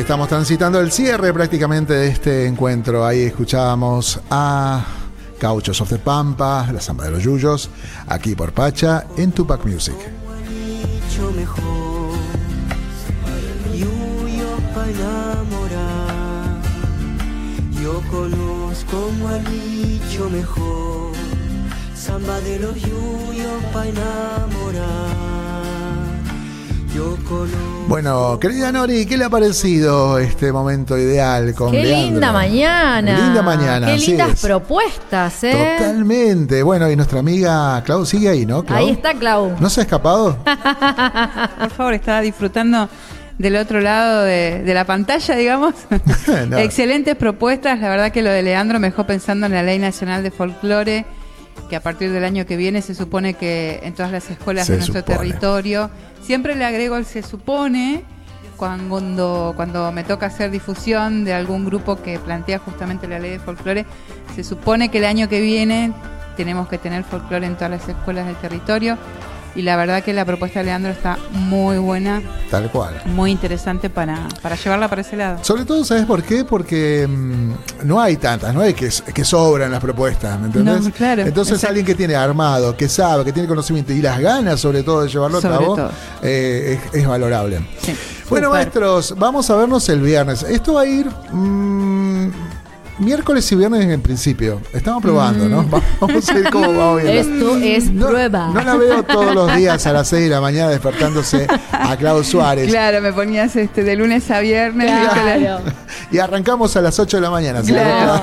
estamos transitando el cierre prácticamente de este encuentro. Ahí escuchábamos a Cauchos of the Pampa, La Samba de los Yuyos, aquí por Pacha, en Tupac Music. Yo conozco un dicho mejor Samba de los yuyos pa' enamorar Bueno, querida Nori, ¿qué le ha parecido este momento ideal con Qué Leandro? linda mañana. Linda mañana, Qué lindas es. propuestas, ¿eh? Totalmente. Bueno, y nuestra amiga Clau sigue ahí, ¿no? Clau? Ahí está Clau. ¿No se ha escapado? Por favor, estaba disfrutando del otro lado de, de la pantalla, digamos. No. Excelentes propuestas. La verdad que lo de Leandro me dejó pensando en la Ley Nacional de Folclore, que a partir del año que viene se supone que en todas las escuelas Se de nuestro supone. territorio, siempre le agrego el se supone. Cuando, cuando me toca hacer difusión de algún grupo que plantea justamente la ley de folclore, se supone que el año que viene tenemos que tener folclore en todas las escuelas del territorio. Y la verdad que la propuesta de Leandro está muy buena, Tal cual. muy interesante para, para llevarla para ese lado. Sobre todo, ¿sabes por qué? Porque mm, no hay tantas, no hay que, que sobran las propuestas, ¿me entendés? No, claro, Entonces exacto. alguien que tiene armado, que sabe, que tiene conocimiento y las ganas sobre todo de llevarlo a Sobre cabo, todo. eh, es, es valorable. Sí. Bueno, Súper. maestros, vamos a vernos el viernes. Esto va a ir mm, miércoles y viernes en principio. Estamos probando, ¿no? Vamos a ir como vamos viendo. Esto es prueba. No la veo todos los días a las 6 de la mañana despertándose a Clau Suárez. Claro, me ponías este de lunes a viernes. Claro. Y arrancamos a las 8 de la mañana. ¿sí? Claro.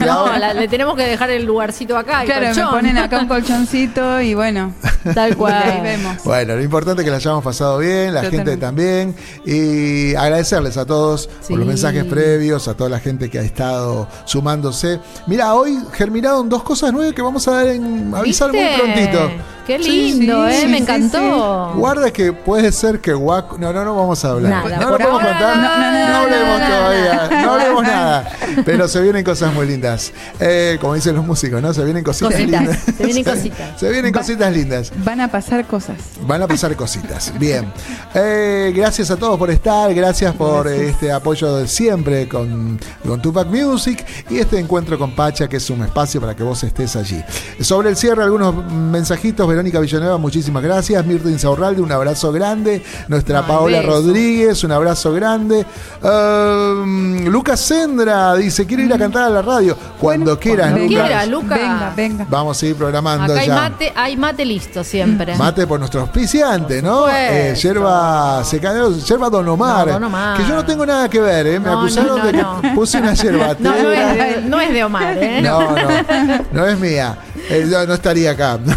No, la- le tenemos que dejar el lugarcito acá. el Claro, me ponen acá un colchoncito y bueno, Tal y ahí cual. vemos. Bueno, lo importante es que la hayamos pasado bien, la gente también. Y agradecerles a todos Sí. por los mensajes previos, a toda la gente que ha estado sumándose. Mira, hoy germinaron dos cosas nuevas que vamos a dar en avisar muy prontito. Qué lindo, sí, ¿eh? sí, me sí, encantó. Guarda que puede ser que Waco. No, no, no vamos a hablar. Nada, no lo podemos ahora contar. no, No, no, no, no, hablemos todavía. No, no. hablemos nada. Pero se vienen cosas muy lindas. Eh, como dicen los músicos, ¿no? Se vienen cositas, Cositas, lindas. se vienen cositas. Se vienen cositas lindas. Van a pasar cosas. Van a pasar cositas. Bien. Eh, gracias a todos por estar. Gracias por este apoyo de siempre con, con Tupac Music y este encuentro con Pacha, que es un espacio para que vos estés allí. Sobre el cierre, algunos mensajitos. Verónica Villanueva, muchísimas gracias. Mirta Insaurralde, un abrazo grande. Nuestra Ay, Paola beso. Rodríguez, un abrazo grande. Um, Lucas Sendra dice: Quiero ir a cantar a la radio. Cuando quieras, Cuando Lucas. quiera, Luca. Venga, venga. Vamos a ir programando Acá hay ya. mate, hay mate listo siempre. Mate por nuestro auspiciante, ¿no? Eh, yerba secadero, yerba Don Omar. No, Don Omar. Que yo no tengo nada que ver, ¿eh? Me No, acusaron no, no, de que no. puse una yerba. No, no es, de, no es de Omar, ¿eh? no, no, no es mía. Eh, yo no estaría acá.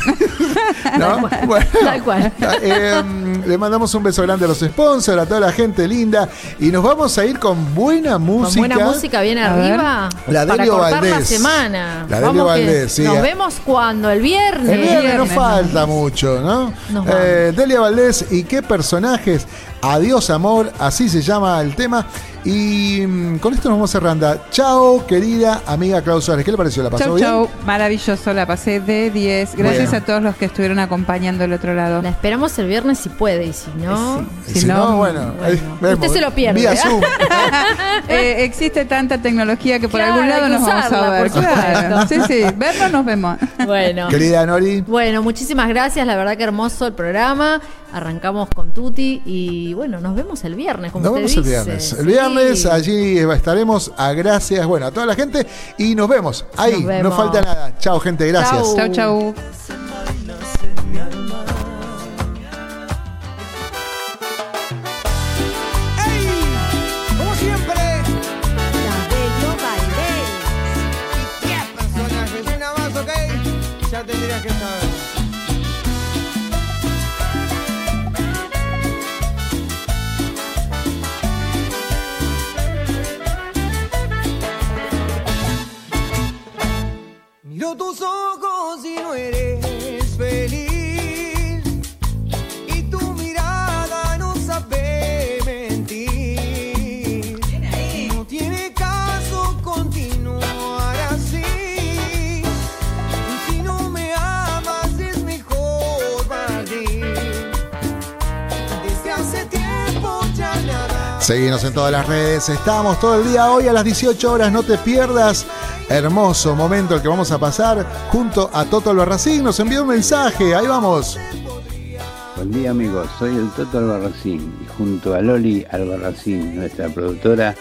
¿No? Bueno, Tal cual. eh, le mandamos un beso grande a los sponsors, a toda la gente linda. Y nos vamos a ir con buena música. Con buena música ver. arriba. La para Delio cortar la Valdés. semana. La Delio Valdés, sí. Nos vemos cuando, el viernes. El viernes no Viernes. falta mucho, ¿no? Eh, Delia Valdés y qué personajes. Adiós amor, así se llama el tema. Y mm, con esto nos vamos cerrando. Chao, querida amiga Klaus Suárez. ¿Qué le pareció? ¿La pasó Chau, bien? chau. Maravilloso, la pasé de 10. Gracias Bueno. a todos los que estuvieron acompañando el otro lado. La esperamos el viernes si puede, y si no. Y si no, bueno, vemos. Usted se lo pierde, Vía ¿eh? Zoom. Eh, existe tanta tecnología que por Claro, algún lado nos vamos a usarla, ver. Claro. Sí, sí, vernos nos vemos. Bueno. querida Nori. Bueno, muchísimas gracias, la verdad que hermoso el programa. Arrancamos con Tuti y bueno, nos vemos el viernes, como Nos usted vemos el viernes. El Sí. viernes allí estaremos a gracias, bueno, a toda la gente y nos vemos. Ahí, Nos no falta nada. Chao, gente, gracias. Chau. Chau, Tus ojos y no eres feliz. Y tu mirada no sabe mentir. No tiene caso continuar así. Si no me amas es mejor partir. Desde hace tiempo ya nada. Seguimos en todas las redes. Estamos todo el día hoy a las 18 horas. No te pierdas hermoso momento el que vamos a pasar junto a Toto Albarracín. Nos envió un mensaje, ahí vamos. Buen día amigos, soy el Toto Albarracín y junto a Loli Albarracín, nuestra productora,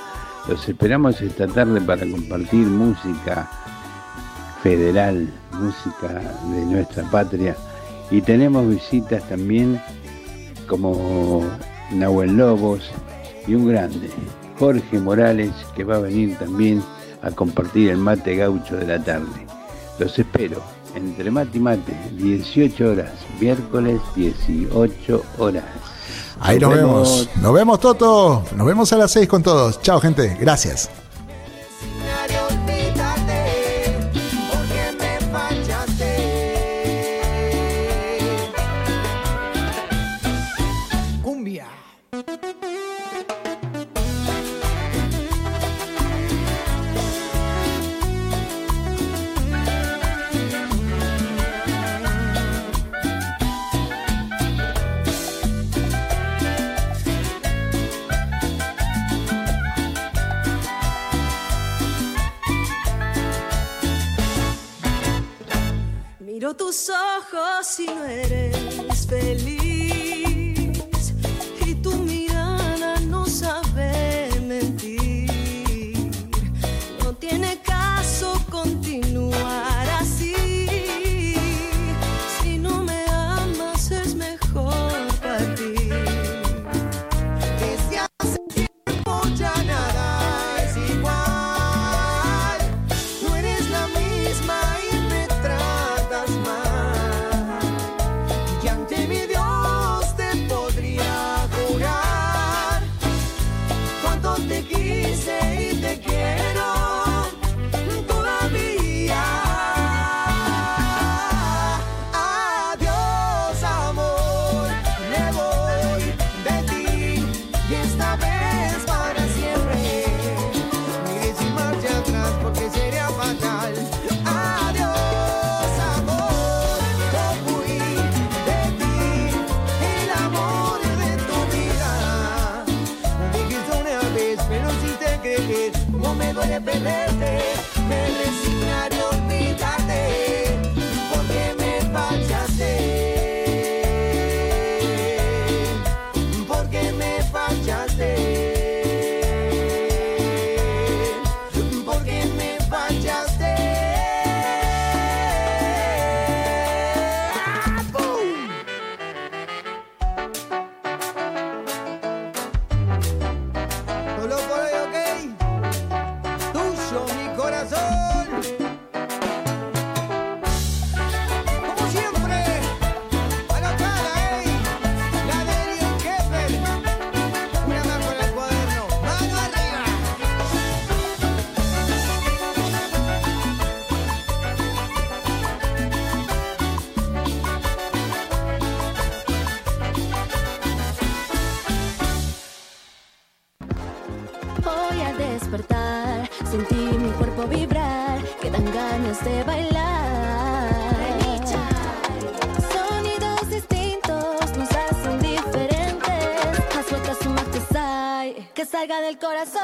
los esperamos esta tarde para compartir música federal, música de nuestra patria y tenemos visitas también como Nahuel Lobos y un grande, Jorge Morales, que va a venir también a compartir el mate gaucho de la tarde. Los espero entre mate y mate, 18 horas, miércoles 18 horas. Ahí nos vemos. Nos vemos, Toto. Nos vemos a las 6 con todos. Chao, gente. Gracias. Tus ojos y no eres del corazón.